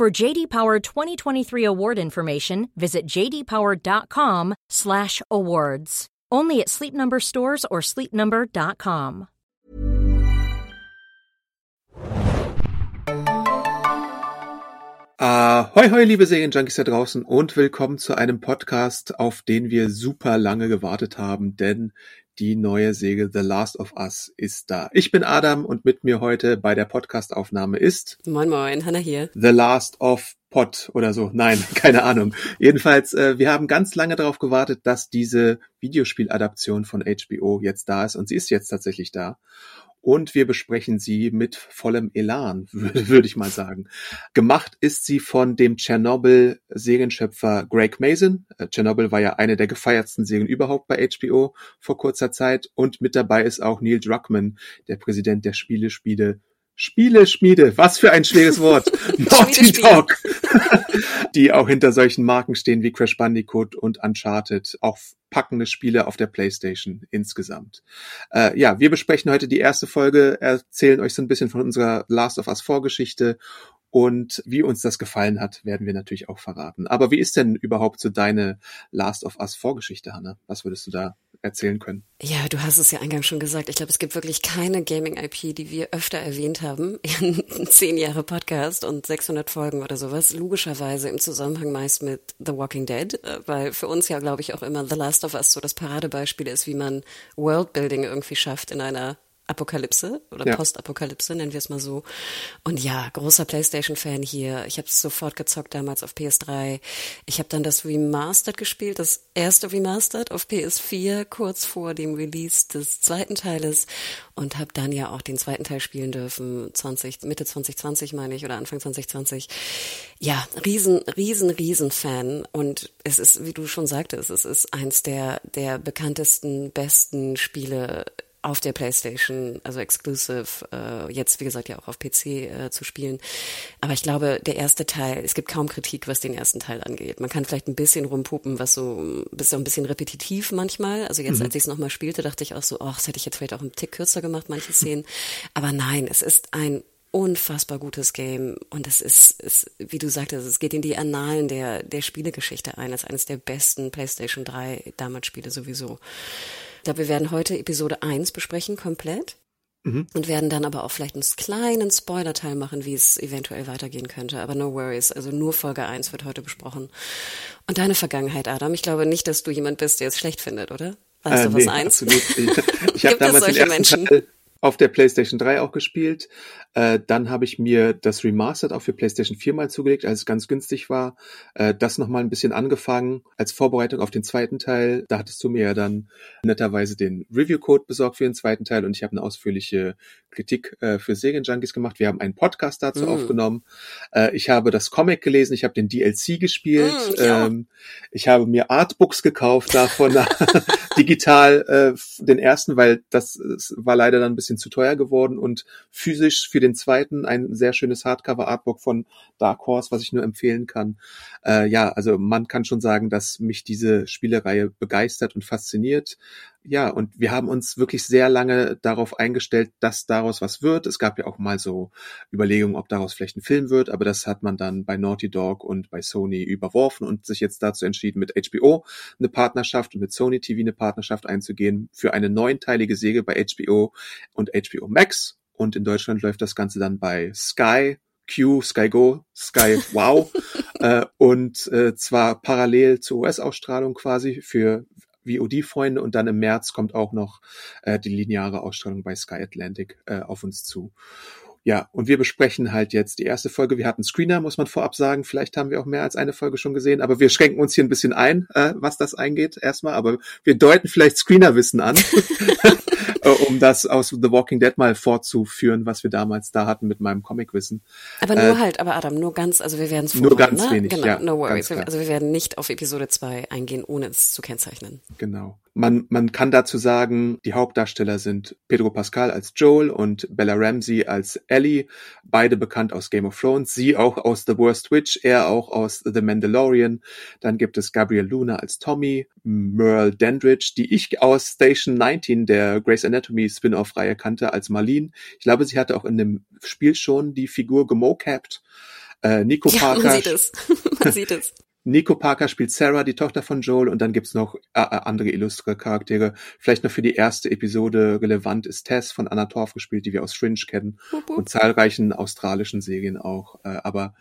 For JD Power 2023 award information, visit jdpower.com/awards. Only at Sleep Number stores or sleepnumber.com. Ahoi, hoi, liebe Serienjunkies da draußen und willkommen zu einem Podcast, auf den wir super lange gewartet haben, denn die neue Serie The Last of Us ist da. Ich bin Adam und mit mir heute bei der Podcastaufnahme ist Moin Moin, Hanna hier. The Last of Pot oder so. Nein, keine Ahnung. Jedenfalls, äh, wir haben ganz lange darauf gewartet, dass diese Videospieladaption von HBO jetzt da ist und sie ist jetzt tatsächlich da und wir besprechen sie mit vollem Elan, würde ich mal sagen. Gemacht ist sie von dem Chernobyl-Serienschöpfer Greg Mason. Äh, Chernobyl war ja eine der gefeiertsten Serien überhaupt bei HBO vor kurzer Zeit und mit dabei ist auch Neil Druckmann, der Präsident der Spielespiele Spieleschmiede, was für ein schweres Wort. Naughty Dog. die auch hinter solchen Marken stehen wie Crash Bandicoot und Uncharted. Auch packende Spiele auf der Playstation insgesamt. Äh, ja, wir besprechen heute die erste Folge, erzählen euch so ein bisschen von unserer Last of Us Vorgeschichte und wie uns das gefallen hat, werden wir natürlich auch verraten. Aber wie ist denn überhaupt so deine Last of Us Vorgeschichte, Hanna? Was würdest du da erzählen können? Ja, du hast es ja eingangs schon gesagt. Ich glaube, es gibt wirklich keine Gaming-IP, die wir öfter erwähnt haben in zehn Jahre Podcast und 600 Folgen oder sowas. Logischerweise im Zusammenhang meist mit The Walking Dead, äh, weil für uns ja, glaube ich, auch immer The Last of Us so das Paradebeispiel ist, wie man Worldbuilding irgendwie schafft in einer Apokalypse oder ja. Postapokalypse, nennen wir es mal so. Und ja, großer PlayStation-Fan hier. Ich habe es sofort gezockt damals auf PS3. Ich habe dann das Remastered gespielt, das erste Remastered auf PS4, kurz vor dem Release des zweiten Teiles und habe dann ja auch den zweiten Teil spielen dürfen, 20, Mitte 2020 meine ich oder Anfang 2020. Ja, riesen, riesen, riesen Fan und es ist, wie du schon sagtest, es ist eins der, der bekanntesten, besten Spiele auf der PlayStation, also exclusive, äh, jetzt wie gesagt ja auch auf PC äh, zu spielen. Aber ich glaube, der erste Teil, es gibt kaum Kritik, was den ersten Teil angeht. Man kann vielleicht ein bisschen rumpuppen, was so, bist so ein bisschen repetitiv manchmal. Also jetzt, mhm. als ich es nochmal spielte, dachte ich auch so, ach, das hätte ich jetzt vielleicht auch einen Tick kürzer gemacht, manche Szenen. Aber nein, es ist ein unfassbar gutes Game und es ist, ist, wie du sagtest, es geht in die Annalen der, der Spielegeschichte ein. Ist eines der besten PlayStation 3 damals Spiele sowieso. Ich glaube, wir werden heute Episode 1 besprechen, komplett. Mhm. Und werden dann aber auch vielleicht einen kleinen Spoiler-Teil machen, wie es eventuell weitergehen könnte. Aber no worries. Also nur Folge 1 wird heute besprochen. Und deine Vergangenheit, Adam. Ich glaube nicht, dass du jemand bist, der es schlecht findet, oder? Weißt äh, du was nee, eins? Absolut. Ich, ich habe damals den ersten Menschen? Teil auf der PlayStation 3 auch gespielt. Äh, dann habe ich mir das Remastered auch für PlayStation 4 mal zugelegt, als es ganz günstig war. Äh, das nochmal ein bisschen angefangen als Vorbereitung auf den zweiten Teil. Da hattest du mir ja dann netterweise den Review-Code besorgt für den zweiten Teil und ich habe eine ausführliche Kritik äh, für Serienjunkies gemacht. Wir haben einen Podcast dazu mm. aufgenommen. Äh, ich habe das Comic gelesen, ich habe den DLC gespielt. Mm, ja. ähm, ich habe mir Artbooks gekauft davon digital äh, den ersten, weil das, das war leider dann ein bisschen zu teuer geworden und physisch für den zweiten ein sehr schönes Hardcover-Artbook von Dark Horse, was ich nur empfehlen kann. Äh, ja, also man kann schon sagen, dass mich diese Spielereihe begeistert und fasziniert ja, und wir haben uns wirklich sehr lange darauf eingestellt, dass daraus was wird. Es gab ja auch mal so Überlegungen, ob daraus vielleicht ein Film wird, aber das hat man dann bei Naughty Dog und bei Sony überworfen und sich jetzt dazu entschieden, mit HBO eine Partnerschaft und mit Sony TV eine Partnerschaft einzugehen für eine neunteilige Serie bei HBO und HBO Max. Und in Deutschland läuft das Ganze dann bei Sky, Q, Sky Go, Sky Wow äh, und äh, zwar parallel zur US-Ausstrahlung quasi für VOD-Freunde und dann im März kommt auch noch äh, die lineare Ausstrahlung bei Sky Atlantic äh, auf uns zu. Ja, und wir besprechen halt jetzt die erste Folge. Wir hatten Screener, muss man vorab sagen. Vielleicht haben wir auch mehr als eine Folge schon gesehen, aber wir schränken uns hier ein bisschen ein, äh, was das eingeht, erstmal. Aber wir deuten vielleicht Screener-Wissen an. äh, um das aus The Walking Dead mal fortzuführen, was wir damals da hatten mit meinem Comicwissen. Aber nur äh, halt, aber Adam, nur ganz, also wir werden es Nur ganz ne? wenig, genau, ja. No worries. Also wir werden nicht auf Episode 2 eingehen, ohne es zu kennzeichnen. Genau. Man, man kann dazu sagen, die Hauptdarsteller sind Pedro Pascal als Joel und Bella Ramsey als Ellie, beide bekannt aus Game of Thrones, sie auch aus The Worst Witch, er auch aus The Mandalorian. Dann gibt es Gabriel Luna als Tommy, Merle Dandridge, die ich aus Station 19 der Grey's Anatomy Spin-off-Reihe kannte als Marlene. Ich glaube, sie hatte auch in dem Spiel schon die Figur gemocapt. Äh, Nico ja, Parker. Man sieht es. man sieht es. Nico Parker spielt Sarah, die Tochter von Joel, und dann gibt's noch äh, äh, andere illustre Charaktere. Vielleicht noch für die erste Episode relevant ist Tess von Anna Torf gespielt, die wir aus Fringe kennen, wup, wup. und zahlreichen australischen Serien auch. Äh, aber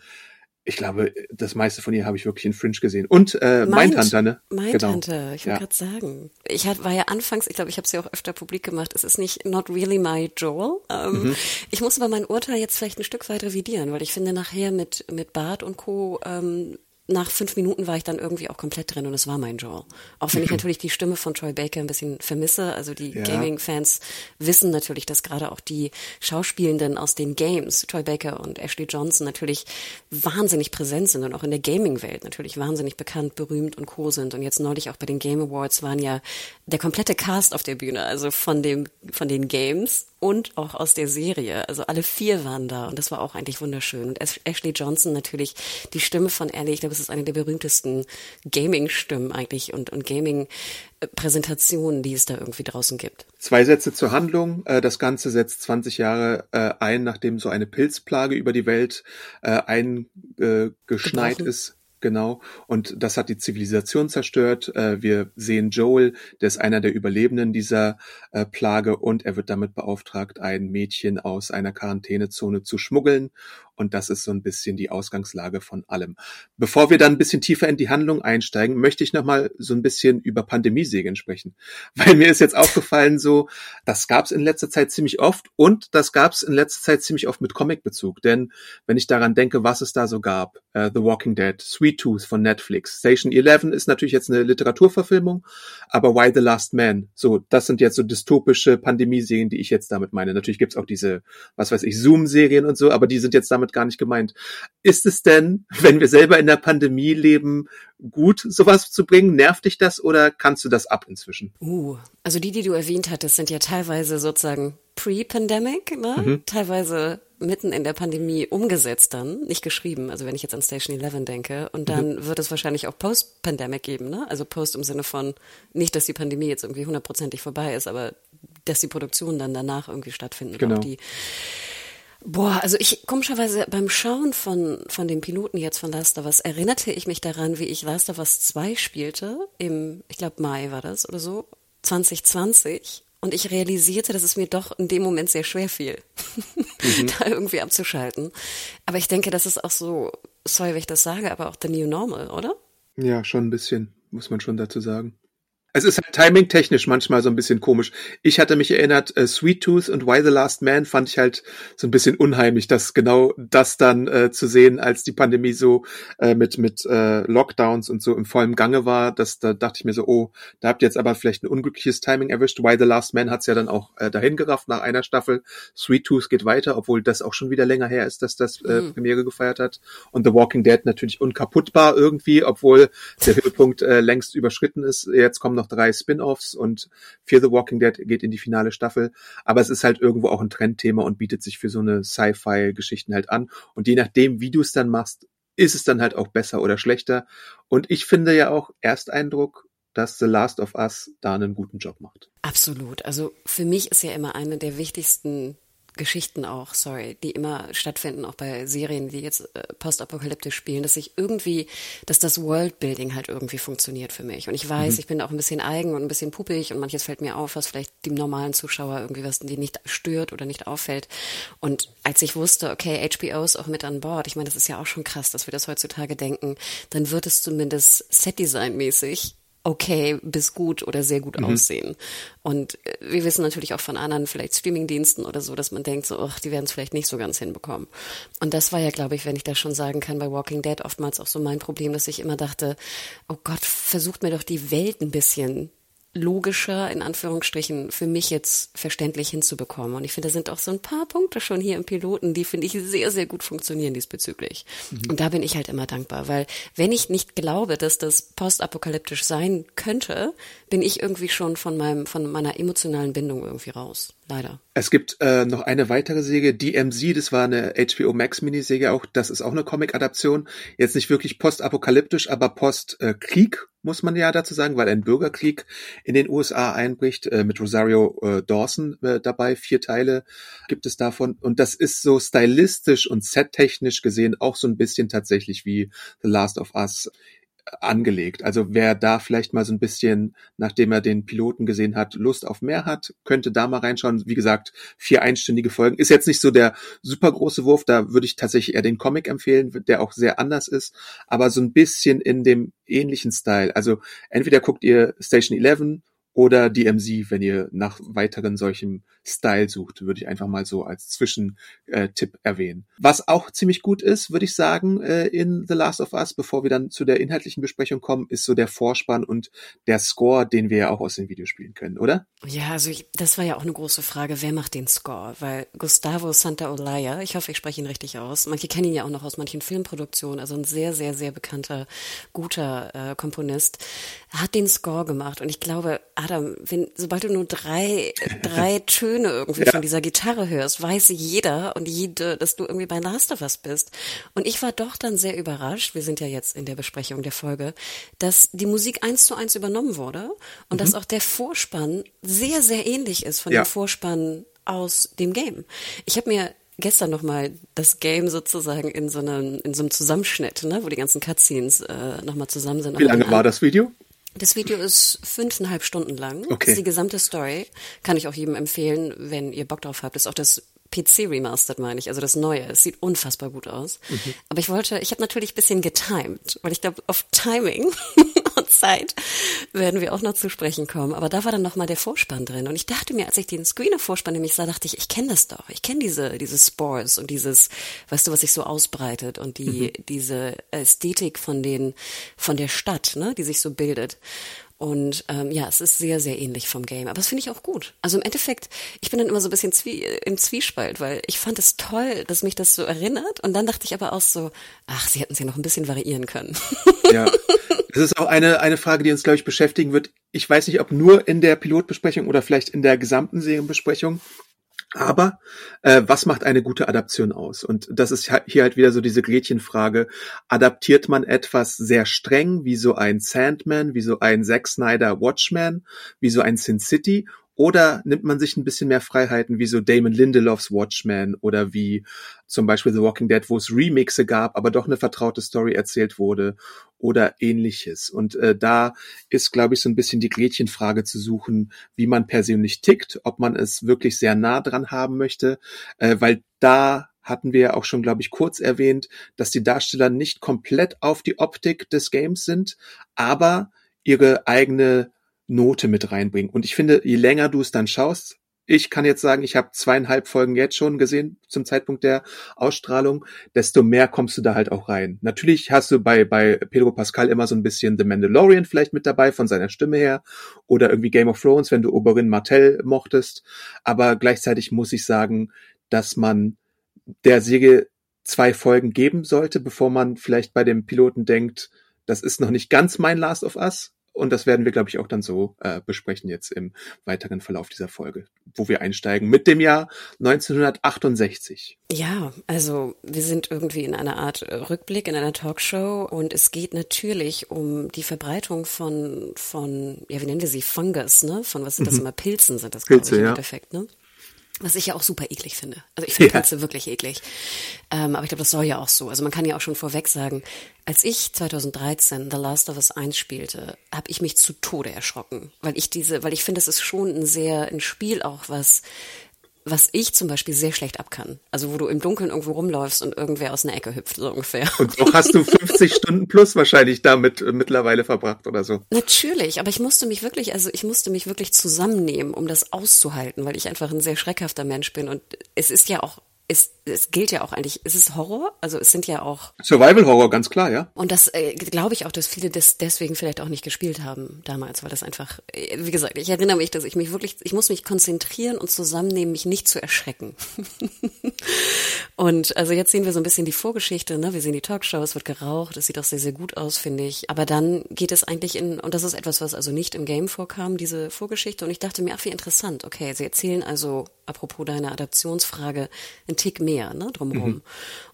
ich glaube, das meiste von ihr habe ich wirklich in Fringe gesehen. Und äh, Mindhunter, ne? Mindhunter, genau. ich wollte ja. gerade sagen. Ich hat, war ja anfangs, ich glaube, ich habe es ja auch öfter publik gemacht, es ist nicht not really my Joel. Ähm, mhm. Ich muss aber mein Urteil jetzt vielleicht ein Stück weit revidieren, weil ich finde nachher mit, mit Bart und Co. Ähm, nach fünf Minuten war ich dann irgendwie auch komplett drin und es war mein Joel. Auch wenn ich natürlich die Stimme von Troy Baker ein bisschen vermisse. Also die ja. Gaming-Fans wissen natürlich, dass gerade auch die Schauspielenden aus den Games, Troy Baker und Ashley Johnson, natürlich wahnsinnig präsent sind und auch in der Gaming-Welt natürlich wahnsinnig bekannt, berühmt und co sind. Und jetzt neulich auch bei den Game Awards waren ja der komplette Cast auf der Bühne, also von dem, von den Games und auch aus der Serie. Also alle vier waren da und das war auch eigentlich wunderschön. Und Ashley Johnson natürlich, die Stimme von Ellie, ich glaube, es ist eine der berühmtesten Gaming-Stimmen eigentlich und, und Gaming-Präsentationen, die es da irgendwie draußen gibt. Zwei Sätze zur Handlung. Äh, das Ganze setzt 20 Jahre äh, ein, nachdem so eine Pilzplage über die Welt äh, eingeschneit ist Genau. Und das hat die Zivilisation zerstört. Äh, wir sehen Joel, der ist einer der Überlebenden dieser äh, Plage und er wird damit beauftragt, ein Mädchen aus einer Quarantänezone zu schmuggeln und das ist so ein bisschen die Ausgangslage von allem. Bevor wir dann ein bisschen tiefer in die Handlung einsteigen, möchte ich nochmal so ein bisschen über Pandemiesegeln sprechen. Weil mir ist jetzt aufgefallen, so, das gab es in letzter Zeit ziemlich oft und das gab es in letzter Zeit ziemlich oft mit Comicbezug. Denn wenn ich daran denke, was es da so gab, uh, The Walking Dead, Sweet Tooth von Netflix, Station 11 ist natürlich jetzt eine Literaturverfilmung, aber Why the Last Man, so, das sind jetzt so dystopische Pandemieserien, die ich jetzt damit meine. Natürlich gibt's auch diese, was weiß ich, Zoom-Serien und so, aber die sind jetzt damit damit gar nicht gemeint. Ist es denn, wenn wir selber in der Pandemie leben, gut, sowas zu bringen? Nervt dich das oder kannst du das ab inzwischen? Uh, also die, die du erwähnt hattest, sind ja teilweise sozusagen pre-pandemic, ne? Mhm. Teilweise mitten in der Pandemie umgesetzt dann, nicht geschrieben, also wenn ich jetzt an Station 11 denke, und dann mhm. wird es wahrscheinlich auch Post-Pandemic geben, ne? Also Post im Sinne von, nicht, dass die Pandemie jetzt irgendwie hundertprozentig vorbei ist, aber dass die Produktionen dann danach irgendwie stattfinden. Genau. auch die Boah, also ich komischerweise beim Schauen von, von dem Piloten jetzt von Last of Us erinnerte ich mich daran, wie ich Last of Us 2 spielte, im, ich glaube Mai war das oder so, 2020. Und ich realisierte, dass es mir doch in dem Moment sehr schwer fiel, mhm. da irgendwie abzuschalten. Aber ich denke, das ist auch so, sorry, wenn ich das sage, aber auch the new normal, oder? Ja, schon ein bisschen, muss man schon dazu sagen. Es ist halt timing-technisch manchmal so ein bisschen komisch. Ich hatte mich erinnert, äh, Sweet Tooth und Why the Last Man fand ich halt so ein bisschen unheimlich, dass genau das dann äh, zu sehen, als die Pandemie so äh, mit mit äh, Lockdowns und so im vollen Gange war. Das da dachte ich mir so, oh, da habt ihr jetzt aber vielleicht ein unglückliches Timing erwischt. Why the Last Man hat's ja dann auch äh, dahin gerafft nach einer Staffel. Sweet Tooth geht weiter, obwohl das auch schon wieder länger her ist, dass das äh, mhm. Premiere gefeiert hat. Und The Walking Dead natürlich unkaputtbar irgendwie, obwohl der Höhepunkt äh, längst überschritten ist. Jetzt kommen noch drei Spin-offs und Fear the Walking Dead geht in die finale Staffel. Aber es ist halt irgendwo auch ein Trendthema und bietet sich für so eine Sci-Fi-Geschichten halt an. Und je nachdem, wie du es dann machst, ist es dann halt auch besser oder schlechter. Und ich finde ja auch Ersteindruck, dass The Last of Us da einen guten Job macht. Absolut. Also für mich ist ja immer eine der wichtigsten Geschichten auch, sorry, die immer stattfinden, auch bei Serien, die jetzt äh, postapokalyptisch spielen, dass ich irgendwie, dass das Worldbuilding halt irgendwie funktioniert für mich. Und ich weiß, mhm. ich bin auch ein bisschen eigen und ein bisschen puppig und manches fällt mir auf, was vielleicht dem normalen Zuschauer irgendwie was, die nicht stört oder nicht auffällt. Und als ich wusste, okay, HBO ist auch mit an Bord, ich meine, das ist ja auch schon krass, dass wir das heutzutage denken, dann wird es zumindest Setdesign-mäßig okay bis gut oder sehr gut mhm. aussehen. Und äh, wir wissen natürlich auch von anderen, vielleicht Streamingdiensten oder so, dass man denkt, so, ach, die werden es vielleicht nicht so ganz hinbekommen. Und das war ja, glaube ich, wenn ich das schon sagen kann, bei Walking Dead oftmals auch so mein Problem, dass ich immer dachte, oh Gott, versucht mir doch die Welt ein bisschen logischer, in Anführungsstrichen, für mich jetzt verständlich hinzubekommen. Und ich finde, da sind auch so ein paar Punkte schon hier im Piloten, die finde ich sehr, sehr gut funktionieren diesbezüglich. Mhm. Und da bin ich halt immer dankbar, weil wenn ich nicht glaube, dass das postapokalyptisch sein könnte, bin ich irgendwie schon von meinem, von meiner emotionalen Bindung irgendwie raus. Leider. Es gibt äh, noch eine weitere Serie, DMZ, das war eine HBO Max Miniserie auch, das ist auch eine Comic-Adaption. Jetzt nicht wirklich postapokalyptisch, aber post-Krieg, muss man ja dazu sagen, weil ein Bürgerkrieg in den USA einbricht, äh, mit Rosario äh, Dawson äh, dabei. Vier Teile gibt es davon. Und das ist so stylistisch und settechnisch gesehen auch so ein bisschen tatsächlich wie The Last of Us angelegt. Also wer da vielleicht mal so ein bisschen, nachdem er den Piloten gesehen hat, Lust auf mehr hat, könnte da mal reinschauen. Wie gesagt, vier einstündige Folgen. Ist jetzt nicht so der super große Wurf, da würde ich tatsächlich eher den Comic empfehlen, der auch sehr anders ist, aber so ein bisschen in dem ähnlichen Style. Also entweder guckt ihr Station 11 oder DMZ, wenn ihr nach weiteren solchen Style sucht, würde ich einfach mal so als Zwischentipp äh, erwähnen. Was auch ziemlich gut ist, würde ich sagen, äh, in The Last of Us, bevor wir dann zu der inhaltlichen Besprechung kommen, ist so der Vorspann und der Score, den wir ja auch aus den Videospielen kennen, oder? Ja, also ich, das war ja auch eine große Frage, wer macht den Score? Weil Gustavo Santaolalla, ich hoffe, ich spreche ihn richtig aus, manche kennen ihn ja auch noch aus manchen Filmproduktionen, also ein sehr, sehr, sehr bekannter, guter äh, Komponist, hat den Score gemacht und ich glaube, Adam, wenn, sobald du nur drei, drei Töne irgendwie ja. von dieser Gitarre hörst, weiß jeder und jede, dass du irgendwie bei Last of Us bist. Und ich war doch dann sehr überrascht, wir sind ja jetzt in der Besprechung der Folge, dass die Musik eins zu eins übernommen wurde und mhm. dass auch der Vorspann sehr, sehr ähnlich ist von ja. dem Vorspann aus dem Game. Ich habe mir gestern nochmal das Game sozusagen in so einem, in so einem Zusammenschnitt, ne, wo die ganzen Cutscenes äh, nochmal zusammen sind. Wie lange war das Video? Das Video ist fünfeinhalb Stunden lang. Okay. Das ist die gesamte Story. Kann ich auch jedem empfehlen, wenn ihr Bock drauf habt. Das ist auch das PC Remastered, meine ich, also das Neue. Es sieht unfassbar gut aus. Mhm. Aber ich wollte, ich habe natürlich ein bisschen getimed, weil ich glaube, auf Timing Zeit werden wir auch noch zu sprechen kommen. Aber da war dann nochmal der Vorspann drin. Und ich dachte mir, als ich den Screener-Vorspann nämlich sah, dachte ich, ich kenne das doch. Ich kenne diese, diese Spores und dieses, weißt du, was sich so ausbreitet und die, mhm. diese Ästhetik von den, von der Stadt, ne, die sich so bildet. Und ähm, ja, es ist sehr, sehr ähnlich vom Game. Aber das finde ich auch gut. Also im Endeffekt, ich bin dann immer so ein bisschen zwie im Zwiespalt, weil ich fand es toll, dass mich das so erinnert. Und dann dachte ich aber auch so, ach, sie hätten es noch ein bisschen variieren können. Ja. Das ist auch eine, eine Frage, die uns, glaube ich, beschäftigen wird. Ich weiß nicht, ob nur in der Pilotbesprechung oder vielleicht in der gesamten Serienbesprechung. Aber äh, was macht eine gute Adaption aus? Und das ist hier halt wieder so diese Gretchenfrage. Adaptiert man etwas sehr streng, wie so ein Sandman, wie so ein Zack Snyder Watchman, wie so ein Sin City? Oder nimmt man sich ein bisschen mehr Freiheiten, wie so Damon Lindelofs Watchmen oder wie zum Beispiel The Walking Dead, wo es Remixe gab, aber doch eine vertraute Story erzählt wurde oder ähnliches. Und äh, da ist, glaube ich, so ein bisschen die Gretchenfrage zu suchen, wie man persönlich tickt, ob man es wirklich sehr nah dran haben möchte, äh, weil da hatten wir ja auch schon, glaube ich, kurz erwähnt, dass die Darsteller nicht komplett auf die Optik des Games sind, aber ihre eigene Note mit reinbringen. Und ich finde, je länger du es dann schaust, ich kann jetzt sagen, ich habe zweieinhalb Folgen jetzt schon gesehen zum Zeitpunkt der Ausstrahlung, desto mehr kommst du da halt auch rein. Natürlich hast du bei, bei Pedro Pascal immer so ein bisschen The Mandalorian vielleicht mit dabei von seiner Stimme her oder irgendwie Game of Thrones, wenn du Oberin Martell mochtest. Aber gleichzeitig muss ich sagen, dass man der Serie zwei Folgen geben sollte, bevor man vielleicht bei dem Piloten denkt, das ist noch nicht ganz mein Last of Us, und das werden wir, glaube ich, auch dann so äh, besprechen jetzt im weiteren Verlauf dieser Folge, wo wir einsteigen mit dem Jahr 1968. Ja, also wir sind irgendwie in einer Art äh, Rückblick in einer Talkshow und es geht natürlich um die Verbreitung von, von ja, wie nennen wir sie, Fungus, ne? Von was sind das mhm. immer? Pilzen sind das, glaube ich, im ja. Endeffekt, ne? Was ich ja auch super eklig finde. Also ich finde ja. Pilze wirklich eklig. Ähm, aber ich glaube, das soll ja auch so. Also man kann ja auch schon vorweg sagen, als ich 2013 The Last of Us 1 spielte, habe ich mich zu Tode erschrocken. Weil ich diese, weil ich finde, es ist schon ein sehr, ein Spiel auch, was was ich zum Beispiel sehr schlecht abkann. Also wo du im Dunkeln irgendwo rumläufst und irgendwer aus einer Ecke hüpft, so ungefähr. Und doch hast du 50 Stunden plus wahrscheinlich damit äh, mittlerweile verbracht oder so. Natürlich, aber ich musste mich wirklich, also ich musste mich wirklich zusammennehmen, um das auszuhalten, weil ich einfach ein sehr schreckhafter Mensch bin. Und es ist ja auch es es gilt ja auch eigentlich, ist es Horror? Also es sind ja auch Survival Horror, ganz klar, ja. Und das äh, glaube ich auch, dass viele das deswegen vielleicht auch nicht gespielt haben damals, weil das einfach, äh, wie gesagt, ich erinnere mich, dass ich mich wirklich, ich muss mich konzentrieren und zusammennehmen, mich nicht zu erschrecken. und also jetzt sehen wir so ein bisschen die Vorgeschichte, ne? Wir sehen die Talkshow, es wird geraucht, es sieht auch sehr, sehr gut aus, finde ich. Aber dann geht es eigentlich in, und das ist etwas, was also nicht im Game vorkam, diese Vorgeschichte. Und ich dachte mir, ach, wie interessant. Okay, sie erzählen also, apropos deiner Adaptionsfrage, einen Tick mehr, ne, drumherum. Mhm.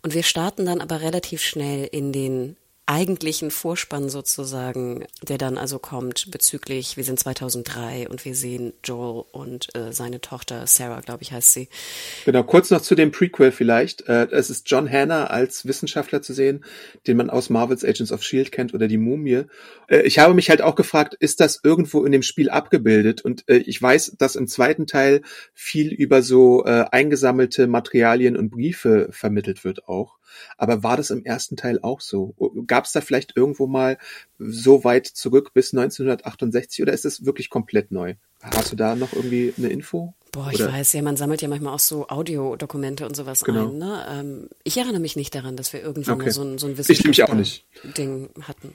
Und wir starten dann aber relativ schnell in den eigentlichen Vorspann sozusagen, der dann also kommt bezüglich, wir sind 2003 und wir sehen Joel und äh, seine Tochter Sarah, glaube ich, heißt sie. Genau, kurz noch zu dem Prequel vielleicht. Äh, es ist John Hanna als Wissenschaftler zu sehen, den man aus Marvels Agents of S.H.I.E.L.D. kennt oder die Mumie. Äh, ich habe mich halt auch gefragt, ist das irgendwo in dem Spiel abgebildet? Und äh, ich weiß, dass im zweiten Teil viel über so äh, eingesammelte Materialien und Briefe vermittelt wird auch. Aber war das im ersten Teil auch so? Gab es da vielleicht irgendwo mal so weit zurück bis 1968 oder ist es wirklich komplett neu? Hast du da noch irgendwie eine Info? Boah, ich Oder? weiß ja, man sammelt ja manchmal auch so Audiodokumente und sowas genau. ein. Ne? Ähm, ich erinnere mich nicht daran, dass wir irgendwann okay. mal so ein, so ein Wissenschaftler-Ding hatten.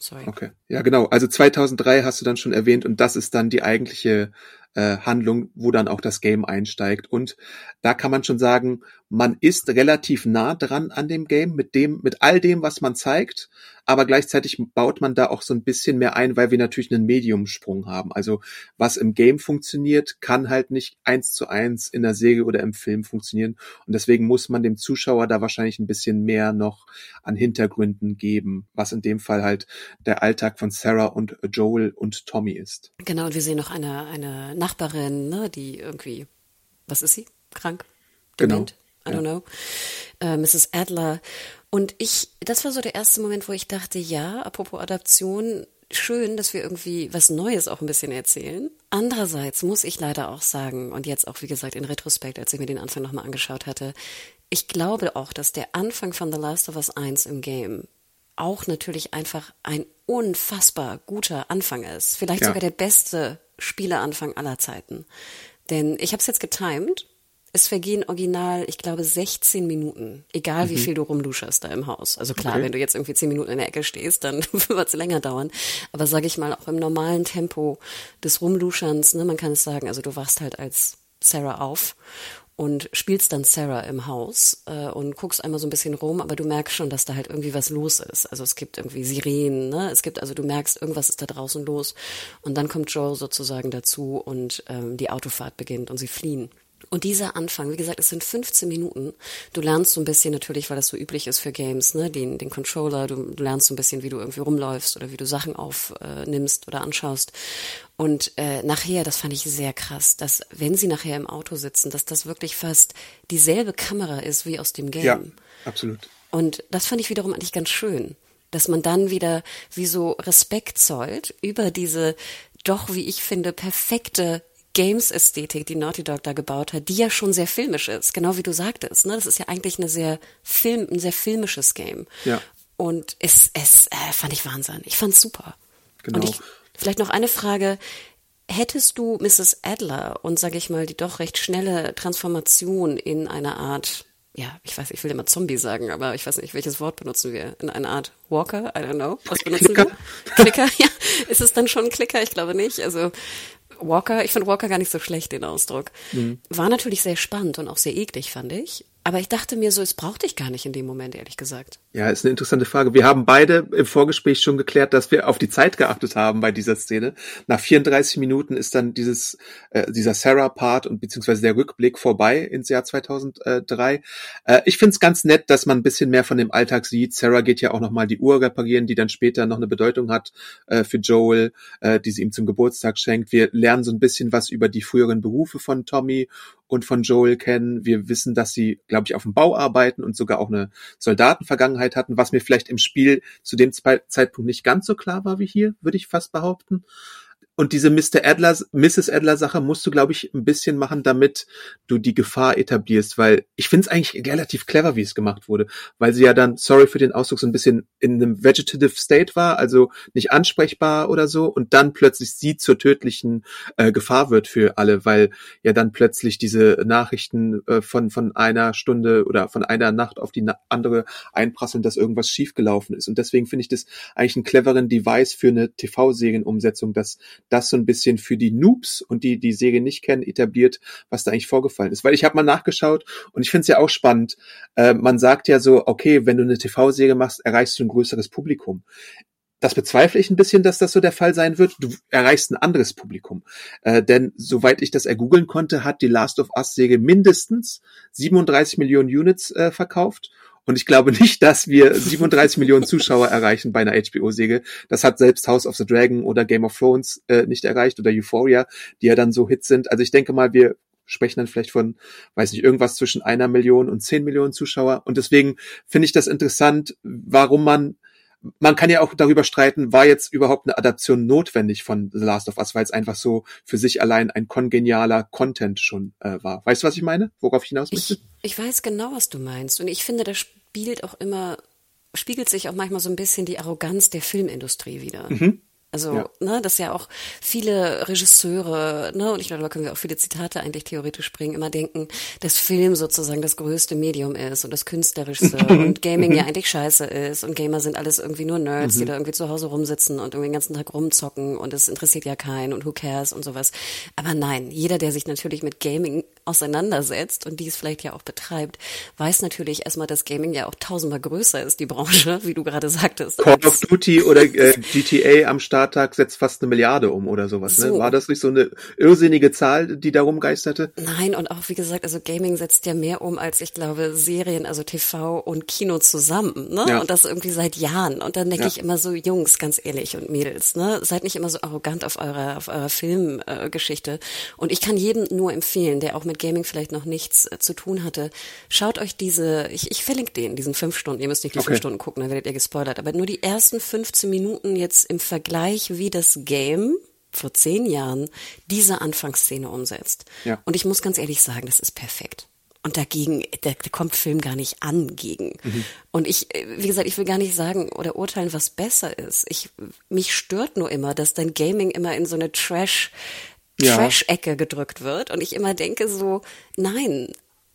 sorry. Okay, ja genau. Also 2003 hast du dann schon erwähnt und das ist dann die eigentliche äh, Handlung, wo dann auch das Game einsteigt. Und da kann man schon sagen, man ist relativ nah dran an dem Game mit dem, mit all dem, was man zeigt, aber gleichzeitig baut man da auch so ein bisschen mehr ein, weil wir natürlich einen Mediumsprung haben. Also was im Game funktioniert, kann halt nicht eins zu eins in der Serie oder im Film funktionieren. Und deswegen muss man dem Zuschauer da wahrscheinlich ein bisschen mehr noch an Hintergründen geben, was in dem Fall halt der Alltag von Sarah und Joel und Tommy ist. Genau, und wir sehen noch eine, eine Nachbarin, ne, die irgendwie, was ist sie? Krank? Genau. Dement? Genau. I don't know. Äh, Mrs. Adler. Und ich, das war so der erste Moment, wo ich dachte, ja, apropos Adaption, schön, dass wir irgendwie was Neues auch ein bisschen erzählen. Andererseits muss ich leider auch sagen, und jetzt auch, wie gesagt, in Retrospekt, als ich mir den Anfang nochmal angeschaut hatte, ich glaube auch, dass der Anfang von The Last of Us 1 im Game auch natürlich einfach ein unfassbar guter Anfang ist. Vielleicht ja. sogar der beste Spieleanfang aller Zeiten. Denn ich habe es jetzt getimed. Es vergehen original, ich glaube, 16 Minuten, egal mhm. wie viel du rumluschest da im Haus. Also klar, okay. wenn du jetzt irgendwie 10 Minuten in der Ecke stehst, dann wird es länger dauern. Aber sage ich mal, auch im normalen Tempo des Rumluscherns, ne, man kann es sagen, also du wachst halt als Sarah auf und spielst dann Sarah im Haus äh, und guckst einmal so ein bisschen rum, aber du merkst schon, dass da halt irgendwie was los ist. Also es gibt irgendwie Sirenen, ne? Es gibt, also du merkst, irgendwas ist da draußen los. Und dann kommt Joe sozusagen dazu und ähm, die Autofahrt beginnt und sie fliehen. Und dieser Anfang, wie gesagt, es sind 15 Minuten. Du lernst so ein bisschen natürlich, weil das so üblich ist für Games, ne, den, den Controller, du, du lernst so ein bisschen, wie du irgendwie rumläufst oder wie du Sachen aufnimmst äh, oder anschaust. Und äh, nachher, das fand ich sehr krass, dass wenn sie nachher im Auto sitzen, dass das wirklich fast dieselbe Kamera ist wie aus dem Game. Ja, absolut. Und das fand ich wiederum eigentlich ganz schön, dass man dann wieder wie so Respekt zollt über diese doch, wie ich finde, perfekte Games-Ästhetik, die Naughty Dog da gebaut hat, die ja schon sehr filmisch ist, genau wie du sagtest. Ne? Das ist ja eigentlich eine sehr Film, ein sehr filmisches Game. Ja. Und es, es äh, fand ich Wahnsinn. Ich fand's super. Genau. Und ich, vielleicht noch eine Frage. Hättest du Mrs. Adler und, sage ich mal, die doch recht schnelle Transformation in eine Art, ja, ich weiß, ich will immer Zombie sagen, aber ich weiß nicht, welches Wort benutzen wir? In eine Art Walker? I don't know. Was benutzen Klicker? wir? Klicker, ja. Ist es dann schon ein Klicker? Ich glaube nicht. Also Walker, ich fand Walker gar nicht so schlecht, den Ausdruck. Mhm. War natürlich sehr spannend und auch sehr eklig, fand ich. Aber ich dachte mir so, es brauchte ich gar nicht in dem Moment, ehrlich gesagt. Ja, ist eine interessante Frage. Wir haben beide im Vorgespräch schon geklärt, dass wir auf die Zeit geachtet haben bei dieser Szene. Nach 34 Minuten ist dann dieses, äh, dieser Sarah-Part und beziehungsweise der Rückblick vorbei ins Jahr 2003. Äh, ich finde es ganz nett, dass man ein bisschen mehr von dem Alltag sieht. Sarah geht ja auch nochmal die Uhr reparieren, die dann später noch eine Bedeutung hat äh, für Joel, äh, die sie ihm zum Geburtstag schenkt. Wir lernen so ein bisschen was über die früheren Berufe von Tommy und von Joel kennen. Wir wissen, dass sie, glaube ich, auf dem Bau arbeiten und sogar auch eine Soldatenvergangenheit hatten, was mir vielleicht im Spiel zu dem Zeitpunkt nicht ganz so klar war wie hier, würde ich fast behaupten. Und diese Mr. Adler, Mrs. Adler Sache musst du, glaube ich, ein bisschen machen, damit du die Gefahr etablierst, weil ich finde es eigentlich relativ clever, wie es gemacht wurde, weil sie ja dann, sorry für den Ausdruck, so ein bisschen in einem vegetative state war, also nicht ansprechbar oder so, und dann plötzlich sie zur tödlichen äh, Gefahr wird für alle, weil ja dann plötzlich diese Nachrichten äh, von von einer Stunde oder von einer Nacht auf die andere einprasseln, dass irgendwas schiefgelaufen ist. Und deswegen finde ich das eigentlich einen cleveren Device für eine TV-Serienumsetzung, dass das so ein bisschen für die Noobs und die die Serie nicht kennen etabliert, was da eigentlich vorgefallen ist. Weil ich habe mal nachgeschaut und ich finde es ja auch spannend. Äh, man sagt ja so, okay, wenn du eine TV-Serie machst, erreichst du ein größeres Publikum. Das bezweifle ich ein bisschen, dass das so der Fall sein wird. Du erreichst ein anderes Publikum. Äh, denn soweit ich das ergoogeln konnte, hat die Last of Us-Serie mindestens 37 Millionen Units äh, verkauft und ich glaube nicht, dass wir 37 Millionen Zuschauer erreichen bei einer HBO-Serie. Das hat selbst House of the Dragon oder Game of Thrones äh, nicht erreicht oder Euphoria, die ja dann so Hits sind. Also ich denke mal, wir sprechen dann vielleicht von, weiß nicht, irgendwas zwischen einer Million und zehn Millionen Zuschauer. Und deswegen finde ich das interessant, warum man man kann ja auch darüber streiten, war jetzt überhaupt eine Adaption notwendig von The Last of Us, weil es einfach so für sich allein ein kongenialer Content schon äh, war. Weißt du, was ich meine? Worauf ich hinaus möchte? Ich, ich weiß genau, was du meinst. Und ich finde, da spielt auch immer, spiegelt sich auch manchmal so ein bisschen die Arroganz der Filmindustrie wieder. Mhm. Also, ja. ne, dass ja auch viele Regisseure, ne, und ich glaube, da können wir auch viele Zitate eigentlich theoretisch bringen, immer denken, dass Film sozusagen das größte Medium ist und das künstlerischste und Gaming ja eigentlich scheiße ist und Gamer sind alles irgendwie nur Nerds, die mhm. da irgendwie zu Hause rumsitzen und irgendwie den ganzen Tag rumzocken und es interessiert ja keinen und who cares und sowas. Aber nein, jeder, der sich natürlich mit Gaming auseinandersetzt und dies vielleicht ja auch betreibt, weiß natürlich erstmal, dass Gaming ja auch tausendmal größer ist, die Branche, wie du gerade sagtest. Call of Duty oder äh, GTA am Start Starttag setzt fast eine Milliarde um oder sowas. Ne? So. Ne? War das nicht so eine irrsinnige Zahl, die da rumgeisterte? Nein, und auch wie gesagt, also Gaming setzt ja mehr um als ich glaube Serien, also TV und Kino zusammen. Ne? Ja. Und das irgendwie seit Jahren. Und dann denke ja. ich immer so, Jungs, ganz ehrlich und Mädels, ne? seid nicht immer so arrogant auf eurer auf eurer Filmgeschichte. Äh, und ich kann jedem nur empfehlen, der auch mit Gaming vielleicht noch nichts äh, zu tun hatte, schaut euch diese, ich, ich verlinke den, diesen fünf Stunden. Ihr müsst nicht die okay. fünf Stunden gucken, dann werdet ihr gespoilert. Aber nur die ersten 15 Minuten jetzt im Vergleich gleich wie das Game vor zehn Jahren diese Anfangsszene umsetzt. Ja. Und ich muss ganz ehrlich sagen, das ist perfekt. Und dagegen, da, da kommt Film gar nicht an gegen. Mhm. Und ich, wie gesagt, ich will gar nicht sagen oder urteilen, was besser ist. Ich, mich stört nur immer, dass dein Gaming immer in so eine Trash, Trash-Ecke gedrückt wird. Und ich immer denke so, nein,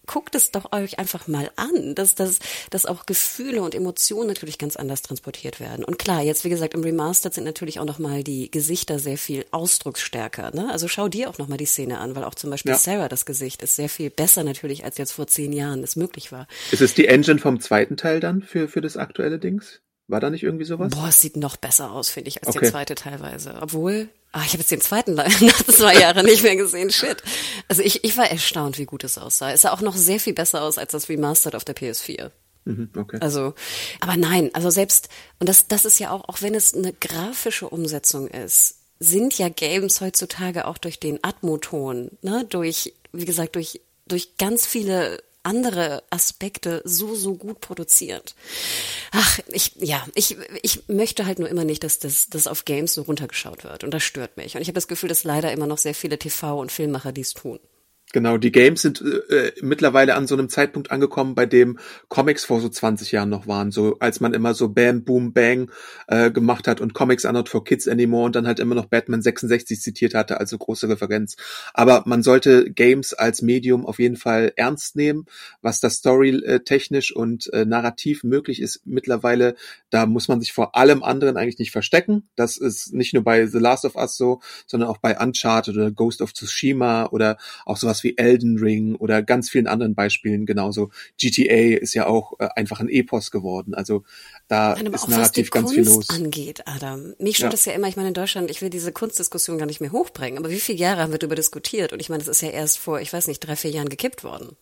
guckt es doch euch einfach mal an, dass, dass, dass auch Gefühle und Emotionen natürlich ganz anders transportiert werden. Und klar, jetzt wie gesagt, im Remastered sind natürlich auch nochmal die Gesichter sehr viel ausdrucksstärker. Ne? Also schau dir auch nochmal die Szene an, weil auch zum Beispiel ja. Sarah das Gesicht ist sehr viel besser natürlich, als jetzt vor zehn Jahren es möglich war. Ist es die Engine vom zweiten Teil dann für, für das aktuelle Dings? War da nicht irgendwie sowas? Boah, es sieht noch besser aus, finde ich, als okay. der zweite teilweise. Obwohl, ah, ich habe jetzt den zweiten nach zwei Jahren nicht mehr gesehen. Shit. Also ich, ich war erstaunt, wie gut es aussah. Es sah auch noch sehr viel besser aus als das Remastered auf der PS4. Mhm, okay. Also, aber nein, also selbst, und das, das ist ja auch, auch wenn es eine grafische Umsetzung ist, sind ja Games heutzutage auch durch den Atmoton, ne, durch, wie gesagt, durch, durch ganz viele andere Aspekte so, so gut produziert. Ach, ich, ja, ich, ich möchte halt nur immer nicht, dass das, das auf Games so runtergeschaut wird. Und das stört mich. Und ich habe das Gefühl, dass leider immer noch sehr viele TV- und Filmmacher dies tun. Genau, die Games sind äh, mittlerweile an so einem Zeitpunkt angekommen, bei dem Comics vor so 20 Jahren noch waren. So als man immer so Bam, Boom, Bang äh, gemacht hat und Comics are not for kids anymore und dann halt immer noch Batman 66 zitiert hatte, also große Referenz. Aber man sollte Games als Medium auf jeden Fall ernst nehmen, was das Story äh, und äh, narrativ möglich ist mittlerweile. Da muss man sich vor allem anderen eigentlich nicht verstecken. Das ist nicht nur bei The Last of Us so, sondern auch bei Uncharted oder Ghost of Tsushima oder auch sowas wie Elden Ring oder ganz vielen anderen Beispielen genauso. GTA ist ja auch äh, einfach ein Epos geworden. Also da ist narrativ ganz Kunst viel los. angeht, Adam. Mich stört es ja. ja immer, ich meine, in Deutschland, ich will diese Kunstdiskussion gar nicht mehr hochbringen, aber wie viele Jahre haben wir darüber diskutiert? Und ich meine, das ist ja erst vor, ich weiß nicht, drei, vier Jahren gekippt worden.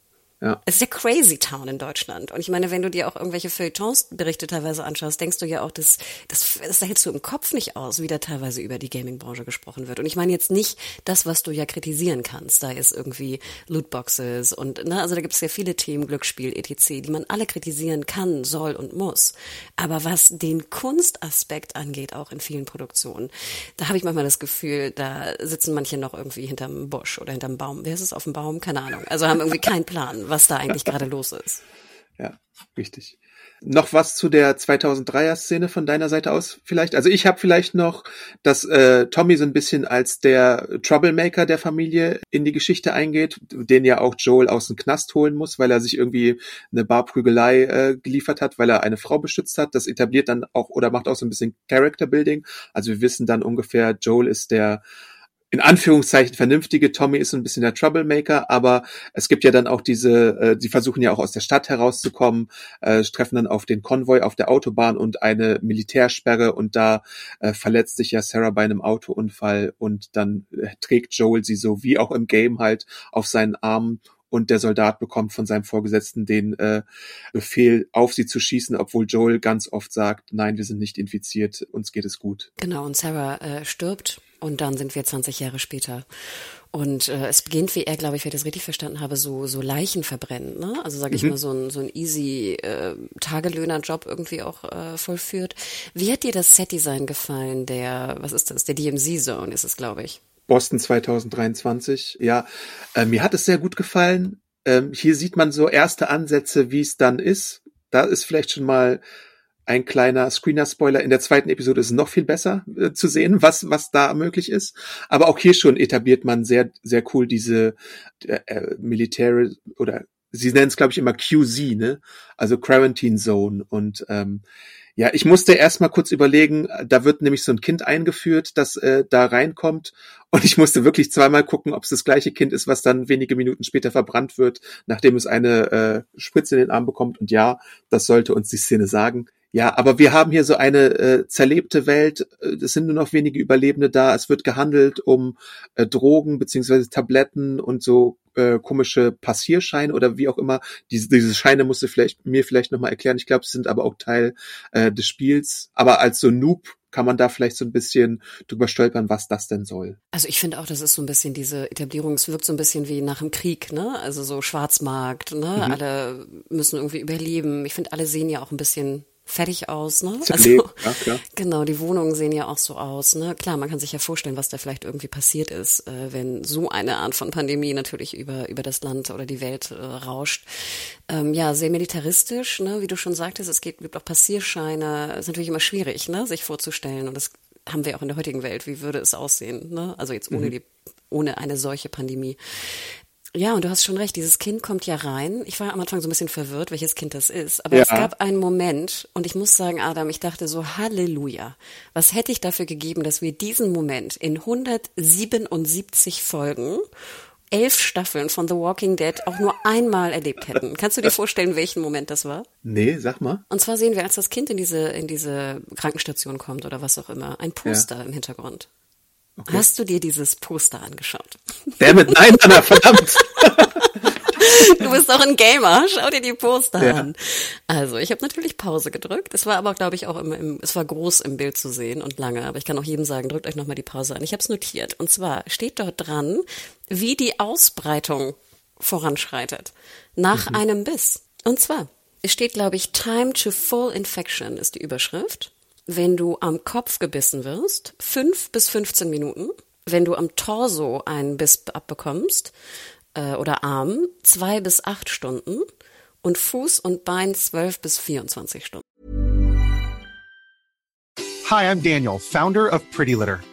Ja. Es ist ja crazy town in Deutschland. Und ich meine, wenn du dir auch irgendwelche Feuilletons-Berichte teilweise anschaust, denkst du ja auch, das, das, das hältst du im Kopf nicht aus, wie da teilweise über die Gaming-Branche gesprochen wird. Und ich meine jetzt nicht das, was du ja kritisieren kannst. Da ist irgendwie Lootboxes und, ne, also da gibt es ja viele Themen, Glücksspiel, etc., die man alle kritisieren kann, soll und muss. Aber was den Kunstaspekt angeht, auch in vielen Produktionen, da habe ich manchmal das Gefühl, da sitzen manche noch irgendwie hinterm Busch oder hinterm Baum. Wer ist es auf dem Baum? Keine Ahnung. Also haben irgendwie keinen Plan was da eigentlich gerade los ist. Ja, richtig. Noch was zu der 2003er Szene von deiner Seite aus vielleicht? Also ich habe vielleicht noch, dass äh, Tommy so ein bisschen als der Troublemaker der Familie in die Geschichte eingeht, den ja auch Joel aus dem Knast holen muss, weil er sich irgendwie eine Barprügelei äh, geliefert hat, weil er eine Frau beschützt hat. Das etabliert dann auch oder macht auch so ein bisschen Character Building. Also wir wissen dann ungefähr, Joel ist der in Anführungszeichen vernünftige Tommy ist so ein bisschen der Troublemaker, aber es gibt ja dann auch diese, äh, sie versuchen ja auch aus der Stadt herauszukommen, äh, treffen dann auf den Konvoi auf der Autobahn und eine Militärsperre und da äh, verletzt sich ja Sarah bei einem Autounfall und dann äh, trägt Joel sie so wie auch im Game halt auf seinen Arm und der Soldat bekommt von seinem Vorgesetzten den äh, Befehl, auf sie zu schießen, obwohl Joel ganz oft sagt, nein, wir sind nicht infiziert, uns geht es gut. Genau, und Sarah äh, stirbt und dann sind wir 20 Jahre später. Und äh, es beginnt, wie er, glaube ich, wenn ich das richtig verstanden habe, so, so Leichen verbrennen. Ne? Also sage ich mhm. mal, so ein, so ein easy äh, Tagelöhner-Job irgendwie auch äh, vollführt. Wie hat dir das Set-Design gefallen, der, was ist das, der DMZ-Zone ist es, glaube ich? Boston 2023, ja. Äh, mir hat es sehr gut gefallen. Ähm, hier sieht man so erste Ansätze, wie es dann ist. Da ist vielleicht schon mal ein kleiner Screener-Spoiler. In der zweiten Episode ist noch viel besser äh, zu sehen, was, was da möglich ist. Aber auch hier schon etabliert man sehr, sehr cool diese äh, äh Militär oder sie nennen es, glaube ich, immer QZ, ne? Also Quarantine Zone. Und ähm, ja, ich musste erst mal kurz überlegen, da wird nämlich so ein Kind eingeführt, das äh, da reinkommt. Und ich musste wirklich zweimal gucken, ob es das gleiche Kind ist, was dann wenige Minuten später verbrannt wird, nachdem es eine äh, Spritze in den Arm bekommt. Und ja, das sollte uns die Szene sagen. Ja, aber wir haben hier so eine äh, zerlebte Welt. Äh, es sind nur noch wenige Überlebende da. Es wird gehandelt um äh, Drogen beziehungsweise Tabletten und so äh, komische Passierscheine oder wie auch immer. Diese, diese Scheine musst du vielleicht mir vielleicht nochmal erklären. Ich glaube, es sind aber auch Teil äh, des Spiels. Aber als so Noob kann man da vielleicht so ein bisschen drüber stolpern, was das denn soll. Also ich finde auch, das ist so ein bisschen diese Etablierung, es wirkt so ein bisschen wie nach dem Krieg, ne? Also so Schwarzmarkt, ne? Mhm. Alle müssen irgendwie überleben. Ich finde, alle sehen ja auch ein bisschen fertig aus, ne? Also, ja, klar. Genau, die Wohnungen sehen ja auch so aus, ne? Klar, man kann sich ja vorstellen, was da vielleicht irgendwie passiert ist, äh, wenn so eine Art von Pandemie natürlich über, über das Land oder die Welt äh, rauscht. Ähm, ja, sehr militaristisch, ne? Wie du schon sagtest, es gibt, gibt auch Passierscheine. Ist natürlich immer schwierig, ne? Sich vorzustellen. Und das haben wir auch in der heutigen Welt. Wie würde es aussehen, ne? Also jetzt ohne mhm. die ohne eine solche Pandemie. Ja, und du hast schon recht, dieses Kind kommt ja rein. Ich war am Anfang so ein bisschen verwirrt, welches Kind das ist. Aber ja. es gab einen Moment, und ich muss sagen, Adam, ich dachte so, Halleluja. Was hätte ich dafür gegeben, dass wir diesen Moment in 177 Folgen elf Staffeln von The Walking Dead auch nur einmal erlebt hätten. Kannst du dir vorstellen, welchen Moment das war? Nee, sag mal. Und zwar sehen wir, als das Kind in diese, in diese Krankenstation kommt oder was auch immer, ein Poster ja. im Hintergrund. Okay. Hast du dir dieses Poster angeschaut? Damit nein, Anna, verdammt. Du bist doch ein Gamer, schau dir die Poster ja. an. Also, ich habe natürlich Pause gedrückt. Es war aber, glaube ich, auch im, im, es war groß im Bild zu sehen und lange. Aber ich kann auch jedem sagen, drückt euch nochmal die Pause an. Ich habe es notiert. Und zwar steht dort dran, wie die Ausbreitung voranschreitet nach mhm. einem Biss. Und zwar, es steht, glaube ich, Time to Full Infection ist die Überschrift wenn du am Kopf gebissen wirst, fünf bis 15 Minuten. Wenn du am Torso einen Biss abbekommst äh, oder Arm, zwei bis acht Stunden. Und Fuß und Bein zwölf bis 24 Stunden. Hi, I'm Daniel, Founder of Pretty Litter.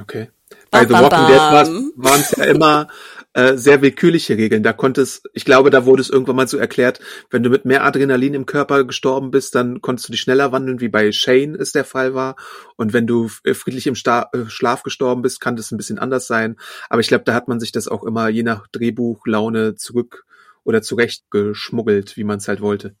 Okay. Bei The Walking Dead waren es ja immer äh, sehr willkürliche Regeln. Da konnte es, ich glaube, da wurde es irgendwann mal so erklärt, wenn du mit mehr Adrenalin im Körper gestorben bist, dann konntest du dich schneller wandeln, wie bei Shane es der Fall war. Und wenn du äh, friedlich im Sta äh, Schlaf gestorben bist, kann das ein bisschen anders sein. Aber ich glaube, da hat man sich das auch immer je nach Drehbuch, Laune zurück oder zurecht geschmuggelt, wie man es halt wollte.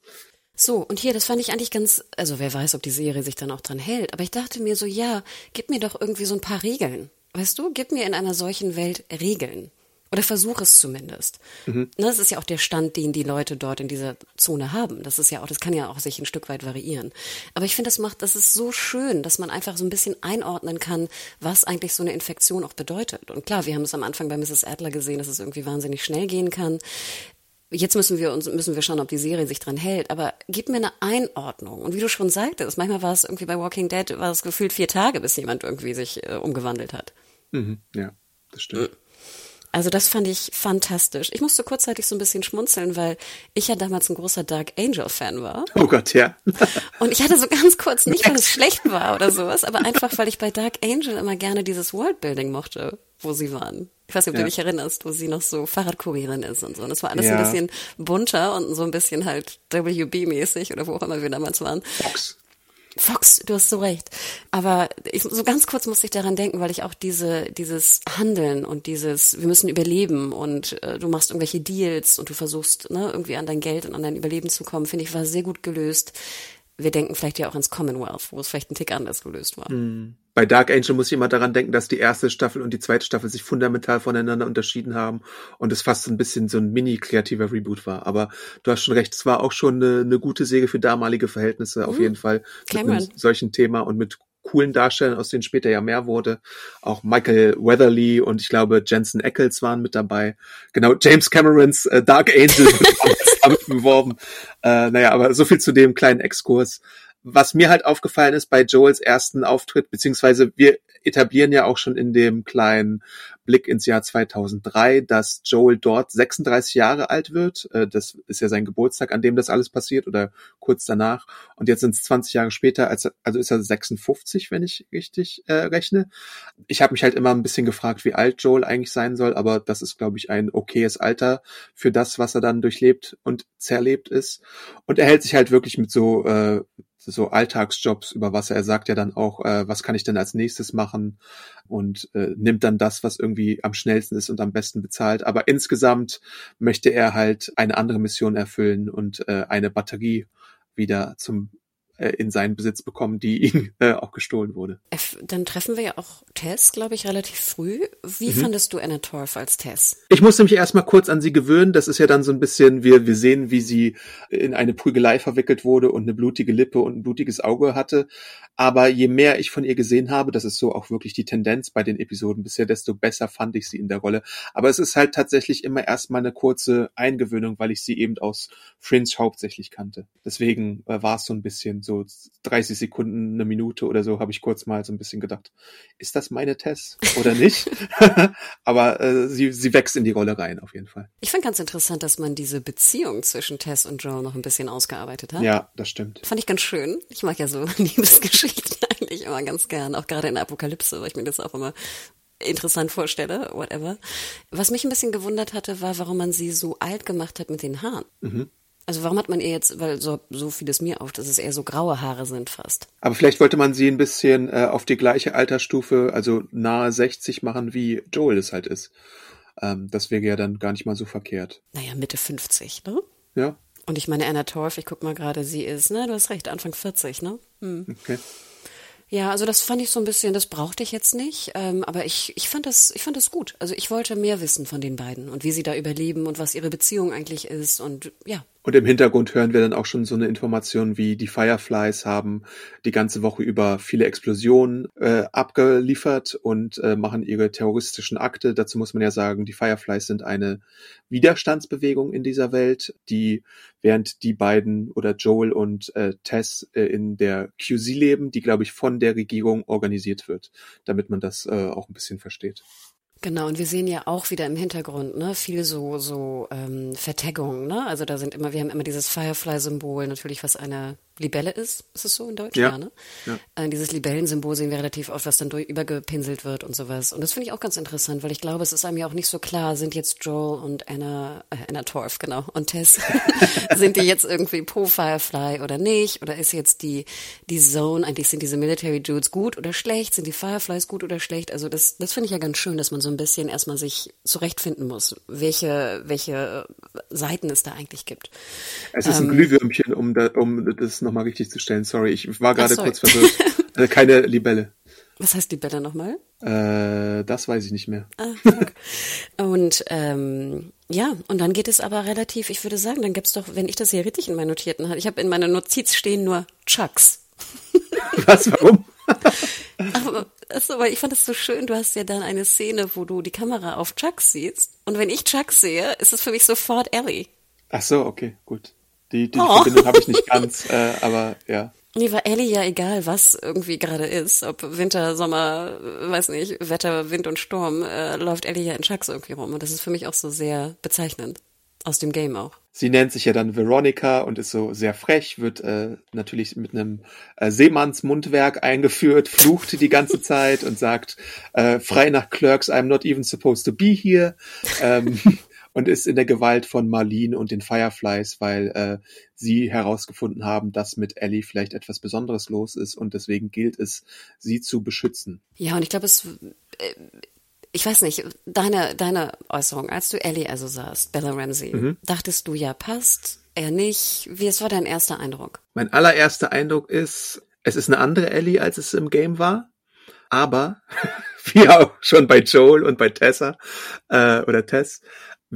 So, und hier, das fand ich eigentlich ganz, also wer weiß, ob die Serie sich dann auch dran hält, aber ich dachte mir so, ja, gib mir doch irgendwie so ein paar Regeln. Weißt du, gib mir in einer solchen Welt Regeln. Oder versuch es zumindest. Mhm. Ne, das ist ja auch der Stand, den die Leute dort in dieser Zone haben. Das ist ja auch, das kann ja auch sich ein Stück weit variieren. Aber ich finde, das macht, das ist so schön, dass man einfach so ein bisschen einordnen kann, was eigentlich so eine Infektion auch bedeutet. Und klar, wir haben es am Anfang bei Mrs. Adler gesehen, dass es irgendwie wahnsinnig schnell gehen kann. Jetzt müssen wir uns, müssen wir schauen, ob die Serie sich dran hält. Aber gib mir eine Einordnung. Und wie du schon sagtest, manchmal war es irgendwie bei Walking Dead, war es gefühlt vier Tage, bis jemand irgendwie sich äh, umgewandelt hat. Mhm, ja, das stimmt. Also das fand ich fantastisch. Ich musste kurzzeitig so ein bisschen schmunzeln, weil ich ja damals ein großer Dark Angel Fan war. Oh Gott, ja. Und ich hatte so ganz kurz, nicht weil es schlecht war oder sowas, aber einfach, weil ich bei Dark Angel immer gerne dieses Worldbuilding mochte, wo sie waren. Ich weiß nicht, ob ja. du dich erinnerst, wo sie noch so Fahrradkurierin ist und so. Und es war alles ja. ein bisschen bunter und so ein bisschen halt WB-mäßig oder wo auch immer wir damals waren. Fox. Fox, du hast so recht. Aber ich, so ganz kurz musste ich daran denken, weil ich auch diese, dieses Handeln und dieses, wir müssen überleben und äh, du machst irgendwelche Deals und du versuchst ne, irgendwie an dein Geld und an dein Überleben zu kommen, finde ich, war sehr gut gelöst. Wir denken vielleicht ja auch ans Commonwealth, wo es vielleicht ein Tick anders gelöst war. Mhm bei Dark Angel muss ich immer daran denken, dass die erste Staffel und die zweite Staffel sich fundamental voneinander unterschieden haben und es fast ein bisschen so ein mini-kreativer Reboot war. Aber du hast schon recht, es war auch schon eine, eine gute Serie für damalige Verhältnisse, mhm. auf jeden Fall. Cameron. Mit einem solchen Thema und mit coolen Darstellern, aus denen später ja mehr wurde. Auch Michael Weatherly und ich glaube Jensen Ackles waren mit dabei. Genau, James Camerons äh, Dark Angel damit beworben. Äh, naja, aber so viel zu dem kleinen Exkurs was mir halt aufgefallen ist bei Joels ersten Auftritt, beziehungsweise wir etablieren ja auch schon in dem kleinen Blick ins Jahr 2003, dass Joel dort 36 Jahre alt wird. Äh, das ist ja sein Geburtstag, an dem das alles passiert oder kurz danach. Und jetzt sind es 20 Jahre später, also ist er 56, wenn ich richtig äh, rechne. Ich habe mich halt immer ein bisschen gefragt, wie alt Joel eigentlich sein soll, aber das ist, glaube ich, ein okayes Alter für das, was er dann durchlebt und zerlebt ist. Und er hält sich halt wirklich mit so äh, so Alltagsjobs über Wasser. Er sagt ja dann auch, äh, was kann ich denn als nächstes machen und äh, nimmt dann das, was irgendwie am schnellsten ist und am besten bezahlt. Aber insgesamt möchte er halt eine andere Mission erfüllen und äh, eine Batterie wieder zum in seinen Besitz bekommen, die ihm äh, auch gestohlen wurde. Dann treffen wir ja auch Tess, glaube ich, relativ früh. Wie mhm. fandest du Anna Torf als Tess? Ich musste mich erstmal kurz an sie gewöhnen. Das ist ja dann so ein bisschen, wir, wir sehen, wie sie in eine Prügelei verwickelt wurde und eine blutige Lippe und ein blutiges Auge hatte. Aber je mehr ich von ihr gesehen habe, das ist so auch wirklich die Tendenz bei den Episoden bisher, desto besser fand ich sie in der Rolle. Aber es ist halt tatsächlich immer erstmal eine kurze Eingewöhnung, weil ich sie eben aus Fringe hauptsächlich kannte. Deswegen äh, war es so ein bisschen so 30 Sekunden, eine Minute oder so, habe ich kurz mal so ein bisschen gedacht, ist das meine Tess oder nicht? Aber äh, sie, sie wächst in die Rolle rein, auf jeden Fall. Ich fand ganz interessant, dass man diese Beziehung zwischen Tess und Joel noch ein bisschen ausgearbeitet hat. Ja, das stimmt. Fand ich ganz schön. Ich mag ja so Liebesgeschichten eigentlich immer ganz gern, auch gerade in der Apokalypse, weil ich mir das auch immer interessant vorstelle, whatever. Was mich ein bisschen gewundert hatte, war, warum man sie so alt gemacht hat mit den Haaren. Mhm. Also warum hat man ihr jetzt, weil so, so fiel es mir auf, dass es eher so graue Haare sind fast. Aber vielleicht wollte man sie ein bisschen äh, auf die gleiche Altersstufe, also nahe 60 machen, wie Joel es halt ist. Ähm, das wäre ja dann gar nicht mal so verkehrt. Naja, Mitte 50, ne? Ja. Und ich meine, Anna Torf, ich guck mal gerade, sie ist, ne, du hast recht, Anfang 40, ne? Hm. Okay. Ja, also das fand ich so ein bisschen, das brauchte ich jetzt nicht, ähm, aber ich, ich fand das, ich fand das gut. Also ich wollte mehr wissen von den beiden und wie sie da überleben und was ihre Beziehung eigentlich ist und ja, und im Hintergrund hören wir dann auch schon so eine Information wie die Fireflies haben die ganze Woche über viele Explosionen äh, abgeliefert und äh, machen ihre terroristischen Akte. Dazu muss man ja sagen, die Fireflies sind eine Widerstandsbewegung in dieser Welt, die während die beiden oder Joel und äh, Tess äh, in der QZ leben, die glaube ich von der Regierung organisiert wird, damit man das äh, auch ein bisschen versteht. Genau, und wir sehen ja auch wieder im Hintergrund, ne, viel so, so ähm, Vertaggungen, ne? Also da sind immer, wir haben immer dieses Firefly-Symbol, natürlich, was eine Libelle ist. Ist es so in Deutsch? Ja. ja, ne? ja. Äh, dieses Libellensymbol sehen wir relativ oft, was dann durch, übergepinselt wird und sowas. Und das finde ich auch ganz interessant, weil ich glaube, es ist einem ja auch nicht so klar, sind jetzt Joel und Anna, äh, Anna Torf, genau, und Tess, sind die jetzt irgendwie pro Firefly oder nicht? Oder ist jetzt die, die Zone, eigentlich sind diese Military Dudes gut oder schlecht? Sind die Fireflies gut oder schlecht? Also das, das finde ich ja ganz schön, dass man so ein bisschen erstmal sich zurechtfinden muss, welche, welche Seiten es da eigentlich gibt. Es ist ein ähm, Glühwürmchen, um, da, um das nochmal richtig zu stellen. Sorry, ich war gerade kurz verwirrt. äh, keine Libelle. Was heißt Libelle nochmal? Äh, das weiß ich nicht mehr. Ah, und ähm, ja, und dann geht es aber relativ, ich würde sagen, dann gibt's doch, wenn ich das hier richtig in meinen Notierten habe, ich habe in meiner Notiz stehen nur Chucks. Was, warum? aber, also, weil ich fand das so schön, du hast ja dann eine Szene, wo du die Kamera auf Chucks siehst. Und wenn ich Chucks sehe, ist es für mich sofort Ellie. Ach so, okay, gut. Die, die oh. Verbindung habe ich nicht ganz, äh, aber ja. Nee, war Ellie ja egal, was irgendwie gerade ist. Ob Winter, Sommer, weiß nicht, Wetter, Wind und Sturm, äh, läuft Ellie ja in Chucks irgendwie rum. Und das ist für mich auch so sehr bezeichnend. Aus dem Game auch. Sie nennt sich ja dann Veronica und ist so sehr frech, wird äh, natürlich mit einem äh, Seemannsmundwerk eingeführt, flucht die ganze Zeit und sagt, äh, frei nach Clerks, I'm not even supposed to be here. Ähm, und ist in der Gewalt von Marlene und den Fireflies, weil äh, sie herausgefunden haben, dass mit Ellie vielleicht etwas Besonderes los ist und deswegen gilt es, sie zu beschützen. Ja, und ich glaube, es äh, ich weiß nicht, deine, deine Äußerung, als du Ellie also sahst, Bella Ramsey, mhm. dachtest du ja, passt, er nicht. Wie es war dein erster Eindruck? Mein allererster Eindruck ist, es ist eine andere Ellie, als es im Game war. Aber, wie auch schon bei Joel und bei Tessa, äh, oder Tess,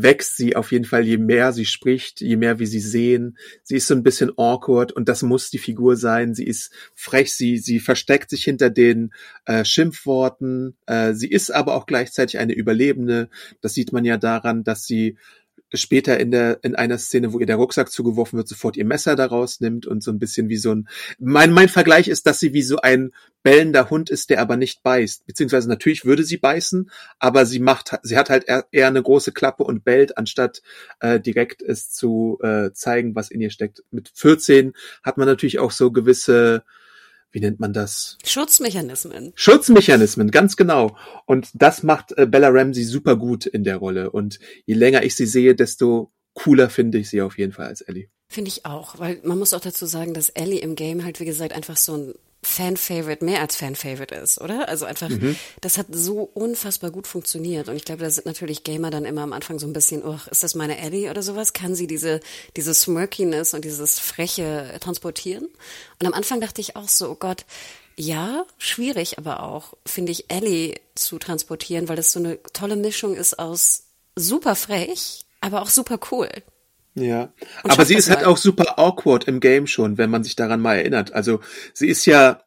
wächst sie auf jeden Fall, je mehr sie spricht, je mehr wir sie sehen. Sie ist so ein bisschen awkward und das muss die Figur sein. Sie ist frech, sie, sie versteckt sich hinter den äh, Schimpfworten. Äh, sie ist aber auch gleichzeitig eine Überlebende. Das sieht man ja daran, dass sie später in der in einer Szene, wo ihr der Rucksack zugeworfen wird, sofort ihr Messer daraus nimmt und so ein bisschen wie so ein mein mein Vergleich ist, dass sie wie so ein bellender Hund ist, der aber nicht beißt, beziehungsweise natürlich würde sie beißen, aber sie macht sie hat halt eher, eine große Klappe und bellt, anstatt äh, direkt es zu äh, zeigen, was in ihr steckt. Mit 14 hat man natürlich auch so gewisse wie nennt man das? Schutzmechanismen. Schutzmechanismen, ganz genau. Und das macht äh, Bella Ramsey super gut in der Rolle. Und je länger ich sie sehe, desto cooler finde ich sie auf jeden Fall als Ellie. Finde ich auch, weil man muss auch dazu sagen, dass Ellie im Game halt, wie gesagt, einfach so ein Fan-Favorite, mehr als Fan-Favorite ist, oder? Also einfach, mhm. das hat so unfassbar gut funktioniert. Und ich glaube, da sind natürlich Gamer dann immer am Anfang so ein bisschen, oh, ist das meine Ellie oder sowas? Kann sie diese, diese Smirkiness und dieses Freche transportieren? Und am Anfang dachte ich auch so, oh Gott, ja, schwierig aber auch, finde ich, Ellie zu transportieren, weil das so eine tolle Mischung ist aus super frech, aber auch super cool. Ja, aber sie ist halt auch super awkward im Game schon, wenn man sich daran mal erinnert. Also sie ist ja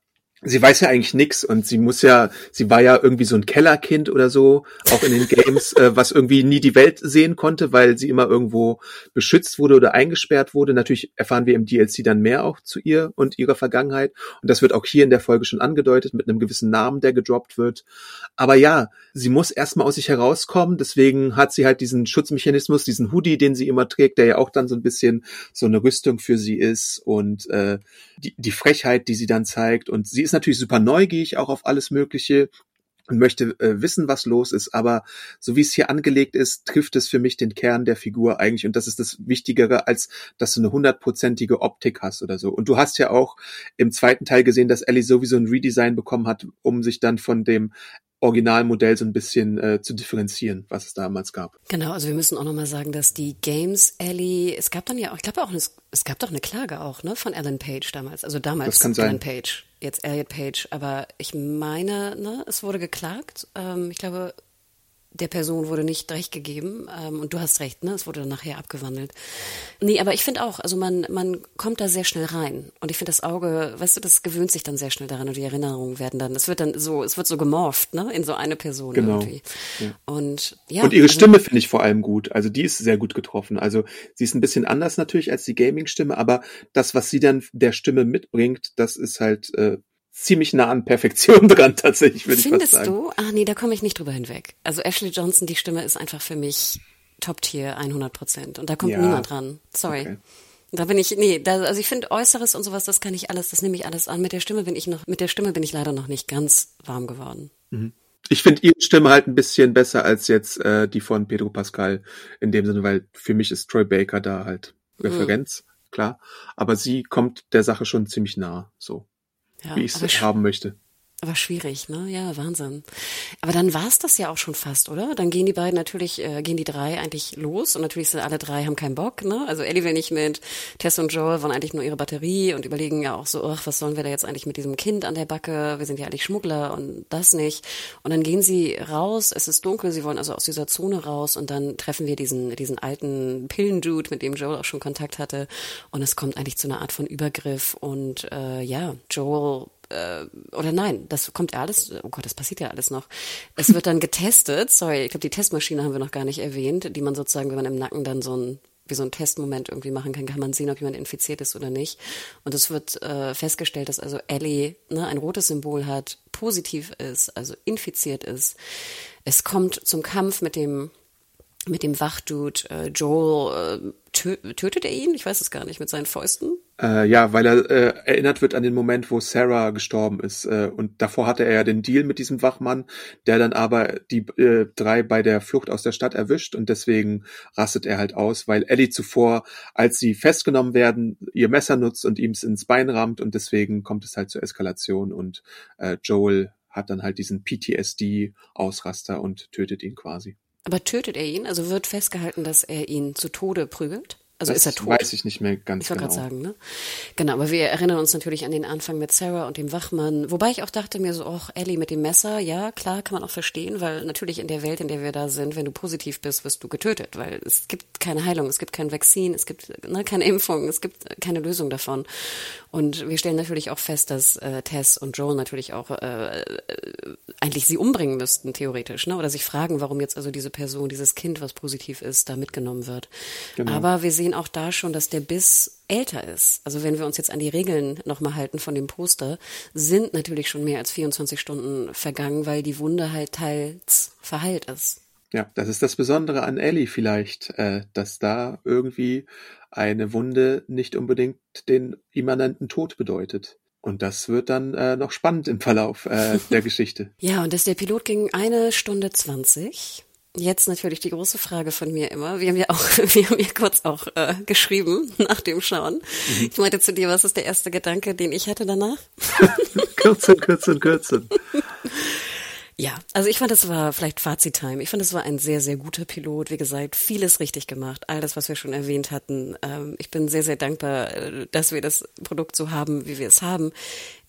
sie weiß ja eigentlich nix und sie muss ja, sie war ja irgendwie so ein Kellerkind oder so, auch in den Games, äh, was irgendwie nie die Welt sehen konnte, weil sie immer irgendwo beschützt wurde oder eingesperrt wurde. Natürlich erfahren wir im DLC dann mehr auch zu ihr und ihrer Vergangenheit. Und das wird auch hier in der Folge schon angedeutet mit einem gewissen Namen, der gedroppt wird. Aber ja, sie muss erstmal aus sich herauskommen. Deswegen hat sie halt diesen Schutzmechanismus, diesen Hoodie, den sie immer trägt, der ja auch dann so ein bisschen so eine Rüstung für sie ist und äh, die, die Frechheit, die sie dann zeigt. Und sie ist natürlich super neugierig auch auf alles Mögliche und möchte äh, wissen, was los ist. Aber so wie es hier angelegt ist, trifft es für mich den Kern der Figur eigentlich. Und das ist das Wichtigere, als dass du eine hundertprozentige Optik hast oder so. Und du hast ja auch im zweiten Teil gesehen, dass Ellie sowieso ein Redesign bekommen hat, um sich dann von dem Originalmodell so ein bisschen äh, zu differenzieren, was es damals gab. Genau, also wir müssen auch nochmal sagen, dass die Games Ellie, es gab dann ja auch, ich glaube auch, es, es gab doch eine Klage auch, ne, von Ellen Page damals, also damals das kann sein. Page, jetzt Elliot Page, aber ich meine, ne, es wurde geklagt, ähm, ich glaube, der Person wurde nicht recht gegeben. Ähm, und du hast recht, ne? Es wurde dann nachher abgewandelt. Nee, aber ich finde auch, also man, man kommt da sehr schnell rein. Und ich finde das Auge, weißt du, das gewöhnt sich dann sehr schnell daran und die Erinnerungen werden dann, es wird dann so, es wird so gemorpht, ne? In so eine Person genau. irgendwie. Ja. Und ja. Und ihre also, Stimme finde ich vor allem gut. Also die ist sehr gut getroffen. Also sie ist ein bisschen anders natürlich als die Gaming-Stimme, aber das, was sie dann der Stimme mitbringt, das ist halt äh, ziemlich nah an Perfektion dran tatsächlich, würde ich sagen. Findest du? Ah nee, da komme ich nicht drüber hinweg. Also Ashley Johnson, die Stimme ist einfach für mich Top-Tier 100 Prozent und da kommt ja. niemand dran. Sorry. Okay. Da bin ich, nee, da, also ich finde Äußeres und sowas, das kann ich alles, das nehme ich alles an. Mit der Stimme bin ich noch, mit der Stimme bin ich leider noch nicht ganz warm geworden. Mhm. Ich finde ihre Stimme halt ein bisschen besser als jetzt äh, die von Pedro Pascal in dem Sinne, weil für mich ist Troy Baker da halt Referenz, mhm. klar. Aber sie kommt der Sache schon ziemlich nah, so wie ich es haben möchte. Aber schwierig, ne? Ja, Wahnsinn. Aber dann war's das ja auch schon fast, oder? Dann gehen die beiden natürlich, äh, gehen die drei eigentlich los und natürlich sind alle drei haben keinen Bock, ne? Also Ellie will nicht mit, Tess und Joel wollen eigentlich nur ihre Batterie und überlegen ja auch so, ach, was sollen wir da jetzt eigentlich mit diesem Kind an der Backe? Wir sind ja eigentlich Schmuggler und das nicht. Und dann gehen sie raus, es ist dunkel, sie wollen also aus dieser Zone raus und dann treffen wir diesen, diesen alten Pillendude, mit dem Joel auch schon Kontakt hatte und es kommt eigentlich zu einer Art von Übergriff und äh, ja, Joel äh, oder nein, das kommt ja alles, oh Gott, das passiert ja alles noch. Es wird dann getestet, sorry, ich glaube, die Testmaschine haben wir noch gar nicht erwähnt, die man sozusagen, wenn man im Nacken dann so ein wie so ein Testmoment irgendwie machen kann, kann man sehen, ob jemand infiziert ist oder nicht. Und es wird äh, festgestellt, dass also Ellie ne, ein rotes Symbol hat, positiv ist, also infiziert ist. Es kommt zum Kampf mit dem mit dem Wachdude. Äh, Joel äh, tötet er ihn? Ich weiß es gar nicht, mit seinen Fäusten? Äh, ja, weil er äh, erinnert wird an den Moment, wo Sarah gestorben ist. Äh, und davor hatte er ja den Deal mit diesem Wachmann, der dann aber die äh, drei bei der Flucht aus der Stadt erwischt und deswegen rastet er halt aus, weil Ellie zuvor, als sie festgenommen werden, ihr Messer nutzt und ihm ins Bein rammt und deswegen kommt es halt zur Eskalation und äh, Joel hat dann halt diesen PTSD-Ausraster und tötet ihn quasi. Aber tötet er ihn? Also wird festgehalten, dass er ihn zu Tode prügelt? Also das ist er tot? Weiß ich nicht mehr ganz ich genau. Ich wollte gerade sagen, ne? Genau, aber wir erinnern uns natürlich an den Anfang mit Sarah und dem Wachmann. Wobei ich auch dachte mir so, ach, Ellie mit dem Messer, ja, klar, kann man auch verstehen, weil natürlich in der Welt, in der wir da sind, wenn du positiv bist, wirst du getötet, weil es gibt keine Heilung, es gibt kein Vakzin, es gibt ne, keine Impfung, es gibt keine Lösung davon. Und wir stellen natürlich auch fest, dass äh, Tess und Joel natürlich auch äh, eigentlich sie umbringen müssten, theoretisch, ne? Oder sich fragen, warum jetzt also diese Person, dieses Kind, was positiv ist, da mitgenommen wird. Genau. Aber wir sehen auch da schon, dass der Biss älter ist. Also wenn wir uns jetzt an die Regeln nochmal halten von dem Poster, sind natürlich schon mehr als 24 Stunden vergangen, weil die Wunde halt teils verheilt ist. Ja, das ist das Besondere an Ellie vielleicht, äh, dass da irgendwie eine Wunde nicht unbedingt den immanenten Tod bedeutet. Und das wird dann äh, noch spannend im Verlauf äh, der Geschichte. Ja, und dass der Pilot ging eine Stunde zwanzig. Jetzt natürlich die große Frage von mir immer. Wir haben ja auch, wir haben ja kurz auch äh, geschrieben nach dem Schauen. Mhm. Ich meinte zu dir, was ist der erste Gedanke, den ich hatte danach? kürzen, kürzen, kürzen. Ja, also ich fand, das war vielleicht Fazit-Time. Ich fand, das war ein sehr, sehr guter Pilot. Wie gesagt, vieles richtig gemacht. All das, was wir schon erwähnt hatten. Ähm, ich bin sehr, sehr dankbar, äh, dass wir das Produkt so haben, wie wir es haben.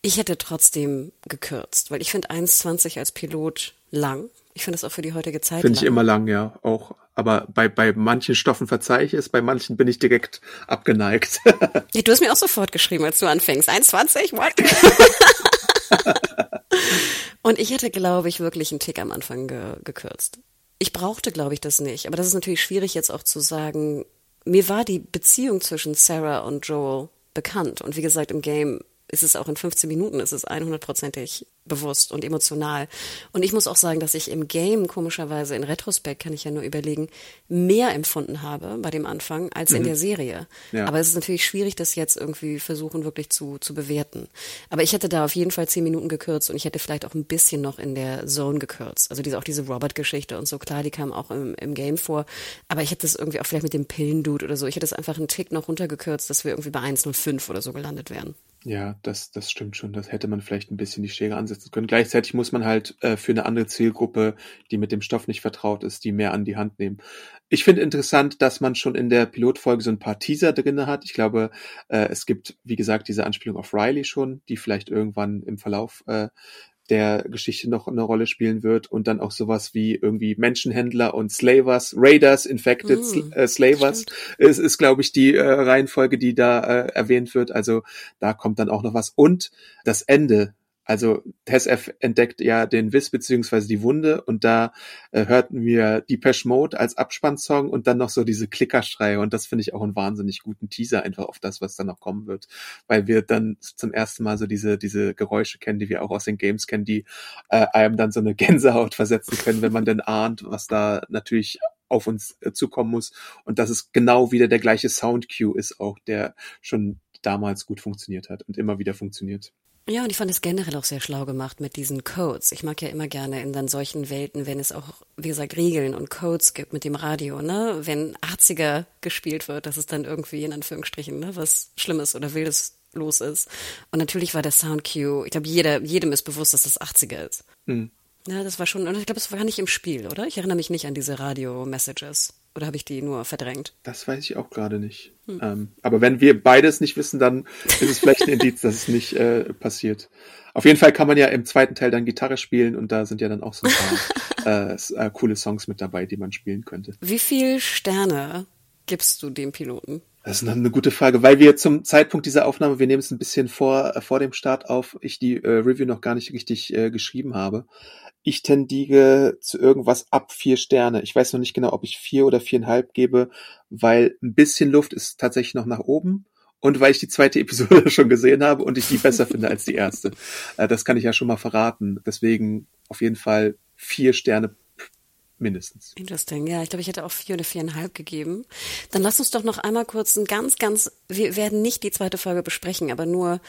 Ich hätte trotzdem gekürzt, weil ich finde 1,20 als Pilot lang. Ich finde es auch für die heutige Zeit Finde ich immer lang, ja, auch. Aber bei, bei manchen Stoffen verzeihe ich es, bei manchen bin ich direkt abgeneigt. ja, du hast mir auch sofort geschrieben, als du anfängst. 1,20? What? Und ich hätte, glaube ich, wirklich einen Tick am Anfang ge gekürzt. Ich brauchte, glaube ich, das nicht. Aber das ist natürlich schwierig jetzt auch zu sagen. Mir war die Beziehung zwischen Sarah und Joel bekannt. Und wie gesagt, im Game ist es auch in 15 Minuten, ist es 100%ig bewusst und emotional. Und ich muss auch sagen, dass ich im Game komischerweise in Retrospekt kann ich ja nur überlegen, mehr empfunden habe bei dem Anfang als mhm. in der Serie. Ja. Aber es ist natürlich schwierig, das jetzt irgendwie versuchen wirklich zu, zu bewerten. Aber ich hätte da auf jeden Fall zehn Minuten gekürzt und ich hätte vielleicht auch ein bisschen noch in der Zone gekürzt. Also diese, auch diese Robert-Geschichte und so, klar, die kam auch im, im Game vor. Aber ich hätte das irgendwie auch vielleicht mit dem Pillendude oder so, ich hätte es einfach einen Tick noch runtergekürzt, dass wir irgendwie bei 1,05 oder so gelandet wären. Ja, das, das stimmt schon. Das hätte man vielleicht ein bisschen die Schere ansetzen können. Gleichzeitig muss man halt äh, für eine andere Zielgruppe, die mit dem Stoff nicht vertraut ist, die mehr an die Hand nehmen. Ich finde interessant, dass man schon in der Pilotfolge so ein paar Teaser drinne hat. Ich glaube, äh, es gibt, wie gesagt, diese Anspielung auf Riley schon, die vielleicht irgendwann im Verlauf äh, der Geschichte noch eine Rolle spielen wird und dann auch sowas wie irgendwie Menschenhändler und Slavers, Raiders, Infected mm, äh, Slavers ist, ist glaube ich, die äh, Reihenfolge, die da äh, erwähnt wird. Also da kommt dann auch noch was. Und das Ende also TSF entdeckt ja den Wiss beziehungsweise die Wunde und da äh, hörten wir Depeche Mode als Abspannsong und dann noch so diese Klickerschreie und das finde ich auch einen wahnsinnig guten Teaser einfach auf das, was dann noch kommen wird, weil wir dann zum ersten Mal so diese diese Geräusche kennen, die wir auch aus den Games kennen, die äh, einem dann so eine Gänsehaut versetzen können, wenn man denn ahnt, was da natürlich auf uns äh, zukommen muss und dass es genau wieder der gleiche Sound Cue ist auch, der schon damals gut funktioniert hat und immer wieder funktioniert. Ja, und ich fand es generell auch sehr schlau gemacht mit diesen Codes. Ich mag ja immer gerne in dann solchen Welten, wenn es auch, wie gesagt, Regeln und Codes gibt mit dem Radio, ne? Wenn 80er gespielt wird, dass es dann irgendwie in Anführungsstrichen, ne, was Schlimmes oder Wildes los ist. Und natürlich war der Sound Cue, ich glaube, jeder, jedem ist bewusst, dass das 80er ist. Mhm. Ja, das war schon, und ich glaube, es war gar nicht im Spiel, oder? Ich erinnere mich nicht an diese Radio-Messages. Oder habe ich die nur verdrängt? Das weiß ich auch gerade nicht. Hm. Ähm, aber wenn wir beides nicht wissen, dann ist es vielleicht ein Indiz, dass es nicht äh, passiert. Auf jeden Fall kann man ja im zweiten Teil dann Gitarre spielen und da sind ja dann auch so ein paar äh, äh, coole Songs mit dabei, die man spielen könnte. Wie viel Sterne gibst du dem Piloten? Das ist eine gute Frage, weil wir zum Zeitpunkt dieser Aufnahme, wir nehmen es ein bisschen vor, äh, vor dem Start auf, ich die äh, Review noch gar nicht richtig äh, geschrieben habe. Ich tendiere zu irgendwas ab vier Sterne. Ich weiß noch nicht genau, ob ich vier oder viereinhalb gebe, weil ein bisschen Luft ist tatsächlich noch nach oben und weil ich die zweite Episode schon gesehen habe und ich die besser finde als die erste. Äh, das kann ich ja schon mal verraten. Deswegen auf jeden Fall vier Sterne mindestens. Interesting, ja, ich glaube, ich hätte auch vier oder viereinhalb gegeben. Dann lass uns doch noch einmal kurz ein ganz, ganz, wir werden nicht die zweite Folge besprechen, aber nur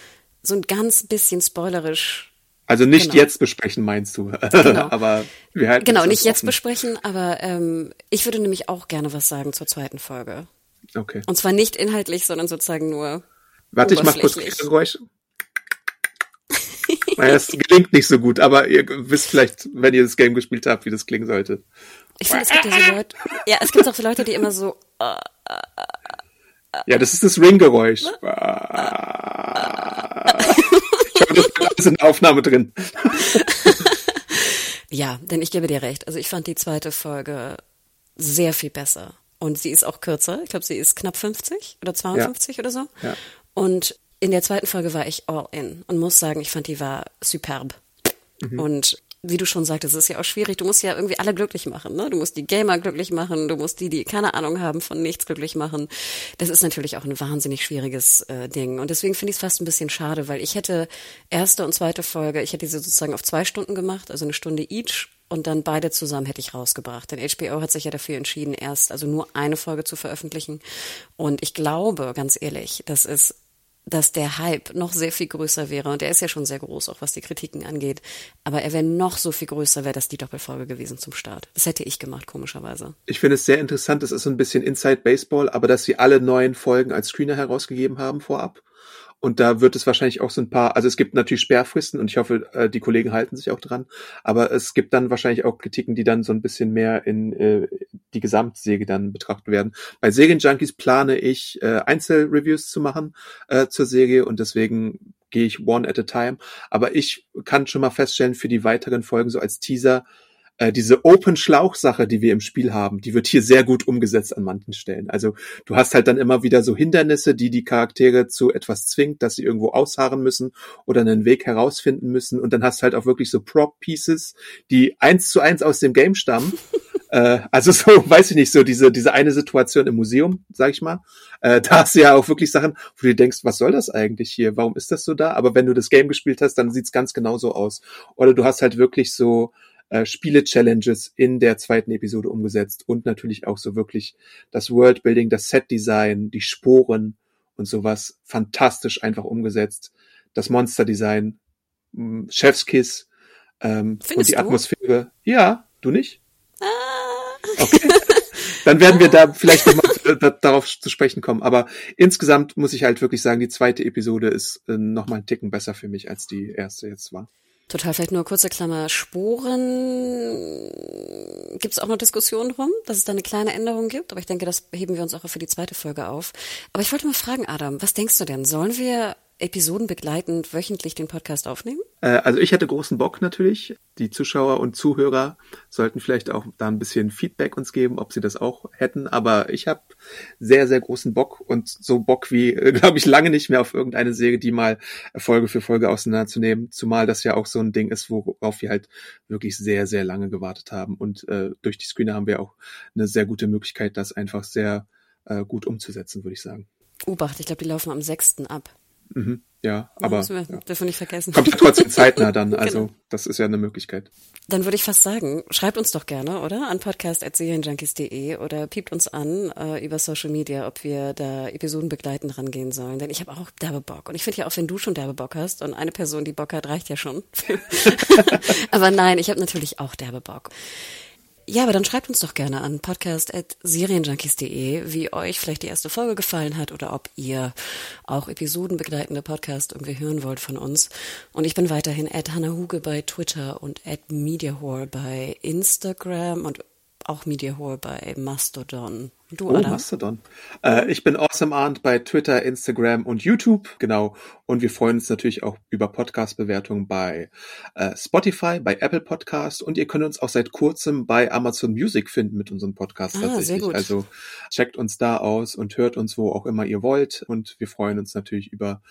so ein ganz bisschen spoilerisch also nicht genau. jetzt besprechen, meinst du? Genau. aber wir halten Genau, nicht jetzt besprechen, aber ähm, ich würde nämlich auch gerne was sagen zur zweiten Folge. Okay. Und zwar nicht inhaltlich, sondern sozusagen nur. Warte, ich mach kurz Geräusche. Es gelingt nicht so gut, aber ihr wisst vielleicht, wenn ihr das Game gespielt habt, wie das klingen sollte. Ich finde, es gibt ja so Leute, ja, es gibt auch so Leute, die immer so, uh, uh, uh, ja, das ist das Ringgeräusch ist in der Aufnahme drin. ja, denn ich gebe dir recht. Also ich fand die zweite Folge sehr viel besser. Und sie ist auch kürzer. Ich glaube, sie ist knapp 50 oder 52 ja. oder so. Ja. Und in der zweiten Folge war ich all in und muss sagen, ich fand die war superb. Mhm. Und wie du schon sagtest, es ist ja auch schwierig. Du musst ja irgendwie alle glücklich machen. Ne? Du musst die Gamer glücklich machen, du musst die, die keine Ahnung haben von nichts glücklich machen. Das ist natürlich auch ein wahnsinnig schwieriges äh, Ding. Und deswegen finde ich es fast ein bisschen schade, weil ich hätte erste und zweite Folge, ich hätte sie sozusagen auf zwei Stunden gemacht, also eine Stunde each. Und dann beide zusammen hätte ich rausgebracht. Denn HBO hat sich ja dafür entschieden, erst also nur eine Folge zu veröffentlichen. Und ich glaube, ganz ehrlich, das ist dass der Hype noch sehr viel größer wäre. Und er ist ja schon sehr groß, auch was die Kritiken angeht. Aber er wäre noch so viel größer, wäre das die Doppelfolge gewesen zum Start. Das hätte ich gemacht, komischerweise. Ich finde es sehr interessant. Das ist so ein bisschen Inside Baseball, aber dass sie alle neuen Folgen als Screener herausgegeben haben vorab. Und da wird es wahrscheinlich auch so ein paar, also es gibt natürlich Sperrfristen und ich hoffe, äh, die Kollegen halten sich auch dran. Aber es gibt dann wahrscheinlich auch Kritiken, die dann so ein bisschen mehr in äh, die Gesamtsäge dann betrachtet werden. Bei Serienjunkies plane ich äh, Einzelreviews zu machen äh, zur Serie und deswegen gehe ich one at a time. Aber ich kann schon mal feststellen, für die weiteren Folgen so als Teaser, diese Open-Schlauch-Sache, die wir im Spiel haben, die wird hier sehr gut umgesetzt an manchen Stellen. Also du hast halt dann immer wieder so Hindernisse, die die Charaktere zu etwas zwingt, dass sie irgendwo ausharren müssen oder einen Weg herausfinden müssen. Und dann hast halt auch wirklich so Prop-Pieces, die eins zu eins aus dem Game stammen. äh, also so, weiß ich nicht, so diese, diese eine Situation im Museum, sag ich mal, äh, da hast du ja auch wirklich Sachen, wo du denkst, was soll das eigentlich hier? Warum ist das so da? Aber wenn du das Game gespielt hast, dann sieht's ganz genau so aus. Oder du hast halt wirklich so äh, Spiele-Challenges in der zweiten Episode umgesetzt und natürlich auch so wirklich das Worldbuilding, das Set-Design, die Sporen und sowas fantastisch einfach umgesetzt. Das Monster-Design, mm, Chefskiss ähm, und die du? Atmosphäre. Ja, du nicht? Ah. Okay. Dann werden wir da vielleicht nochmal darauf zu sprechen kommen. Aber insgesamt muss ich halt wirklich sagen, die zweite Episode ist äh, nochmal einen Ticken besser für mich, als die erste jetzt war. Total, vielleicht nur kurze Klammer. Sporen, gibt es auch noch Diskussionen drum, dass es da eine kleine Änderung gibt, aber ich denke, das heben wir uns auch für die zweite Folge auf. Aber ich wollte mal fragen, Adam, was denkst du denn? Sollen wir Episoden begleitend wöchentlich den Podcast aufnehmen? Äh, also ich hätte großen Bock natürlich. Die Zuschauer und Zuhörer sollten vielleicht auch da ein bisschen Feedback uns geben, ob sie das auch hätten. Aber ich habe sehr, sehr großen Bock und so Bock wie, glaube ich, lange nicht mehr auf irgendeine Serie, die mal Folge für Folge auseinanderzunehmen. Zumal das ja auch so ein Ding ist, worauf wir halt wirklich sehr, sehr lange gewartet haben. Und äh, durch die Screener haben wir auch eine sehr gute Möglichkeit, das einfach sehr äh, gut umzusetzen, würde ich sagen. Obacht, ich glaube, die laufen am 6. ab. Mhm. ja, aber das wir, ja. dürfen wir nicht vergessen. Kommt ja trotzdem zeitnah dann, also genau. das ist ja eine Möglichkeit. Dann würde ich fast sagen, schreibt uns doch gerne, oder? An podcast.serienjunkies.de oder piept uns an äh, über Social Media, ob wir da Episoden begleitend rangehen sollen. Denn ich habe auch derbe Bock. Und ich finde ja auch, wenn du schon derbe Bock hast und eine Person, die Bock hat, reicht ja schon. aber nein, ich habe natürlich auch derbe Bock. Ja, aber dann schreibt uns doch gerne an podcast.serienjunkies.de, wie euch vielleicht die erste Folge gefallen hat oder ob ihr auch episodenbegleitende Podcast irgendwie hören wollt von uns. Und ich bin weiterhin at Hannah Huge bei Twitter und at MediaHore bei Instagram und auch Mediahore bei Mastodon. Du, oh, Adam? Mastodon. Äh, ich bin Awesome Arndt bei Twitter, Instagram und YouTube, genau. Und wir freuen uns natürlich auch über Podcast-Bewertungen bei äh, Spotify, bei Apple Podcast und ihr könnt uns auch seit kurzem bei Amazon Music finden mit unserem Podcast ah, tatsächlich. Sehr gut. Also checkt uns da aus und hört uns, wo auch immer ihr wollt. Und wir freuen uns natürlich über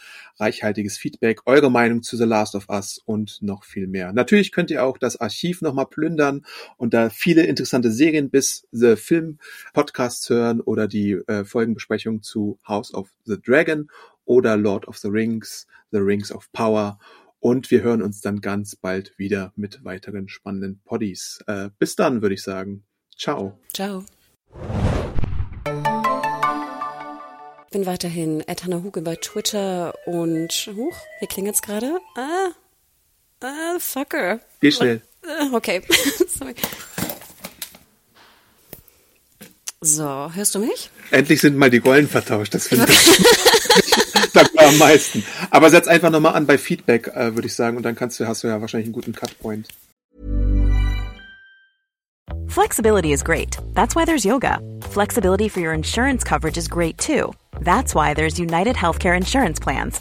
reichhaltiges Feedback, eure Meinung zu The Last of Us und noch viel mehr. Natürlich könnt ihr auch das Archiv nochmal plündern und da viele interessante Serien bis The Film Podcasts hören oder die äh, Folgenbesprechung zu House of the Dragon oder Lord of the Rings, The Rings of Power. Und wir hören uns dann ganz bald wieder mit weiteren spannenden Poddies. Äh, bis dann, würde ich sagen. Ciao. Ciao. Ich bin weiterhin Etana Huge bei Twitter und huch, hier klingelt es gerade. Ah, ah, fucker. Geh schnell. Okay, sorry. So, hörst du mich? Endlich sind mal die Rollen vertauscht, das finde ich. sagt am meisten. Aber setz einfach nochmal an bei Feedback, äh, würde ich sagen, und dann kannst du, hast du ja wahrscheinlich einen guten Cutpoint. Flexibility is great. That's why there's yoga. Flexibility for your insurance coverage is great too. That's why there's United Healthcare Insurance Plans.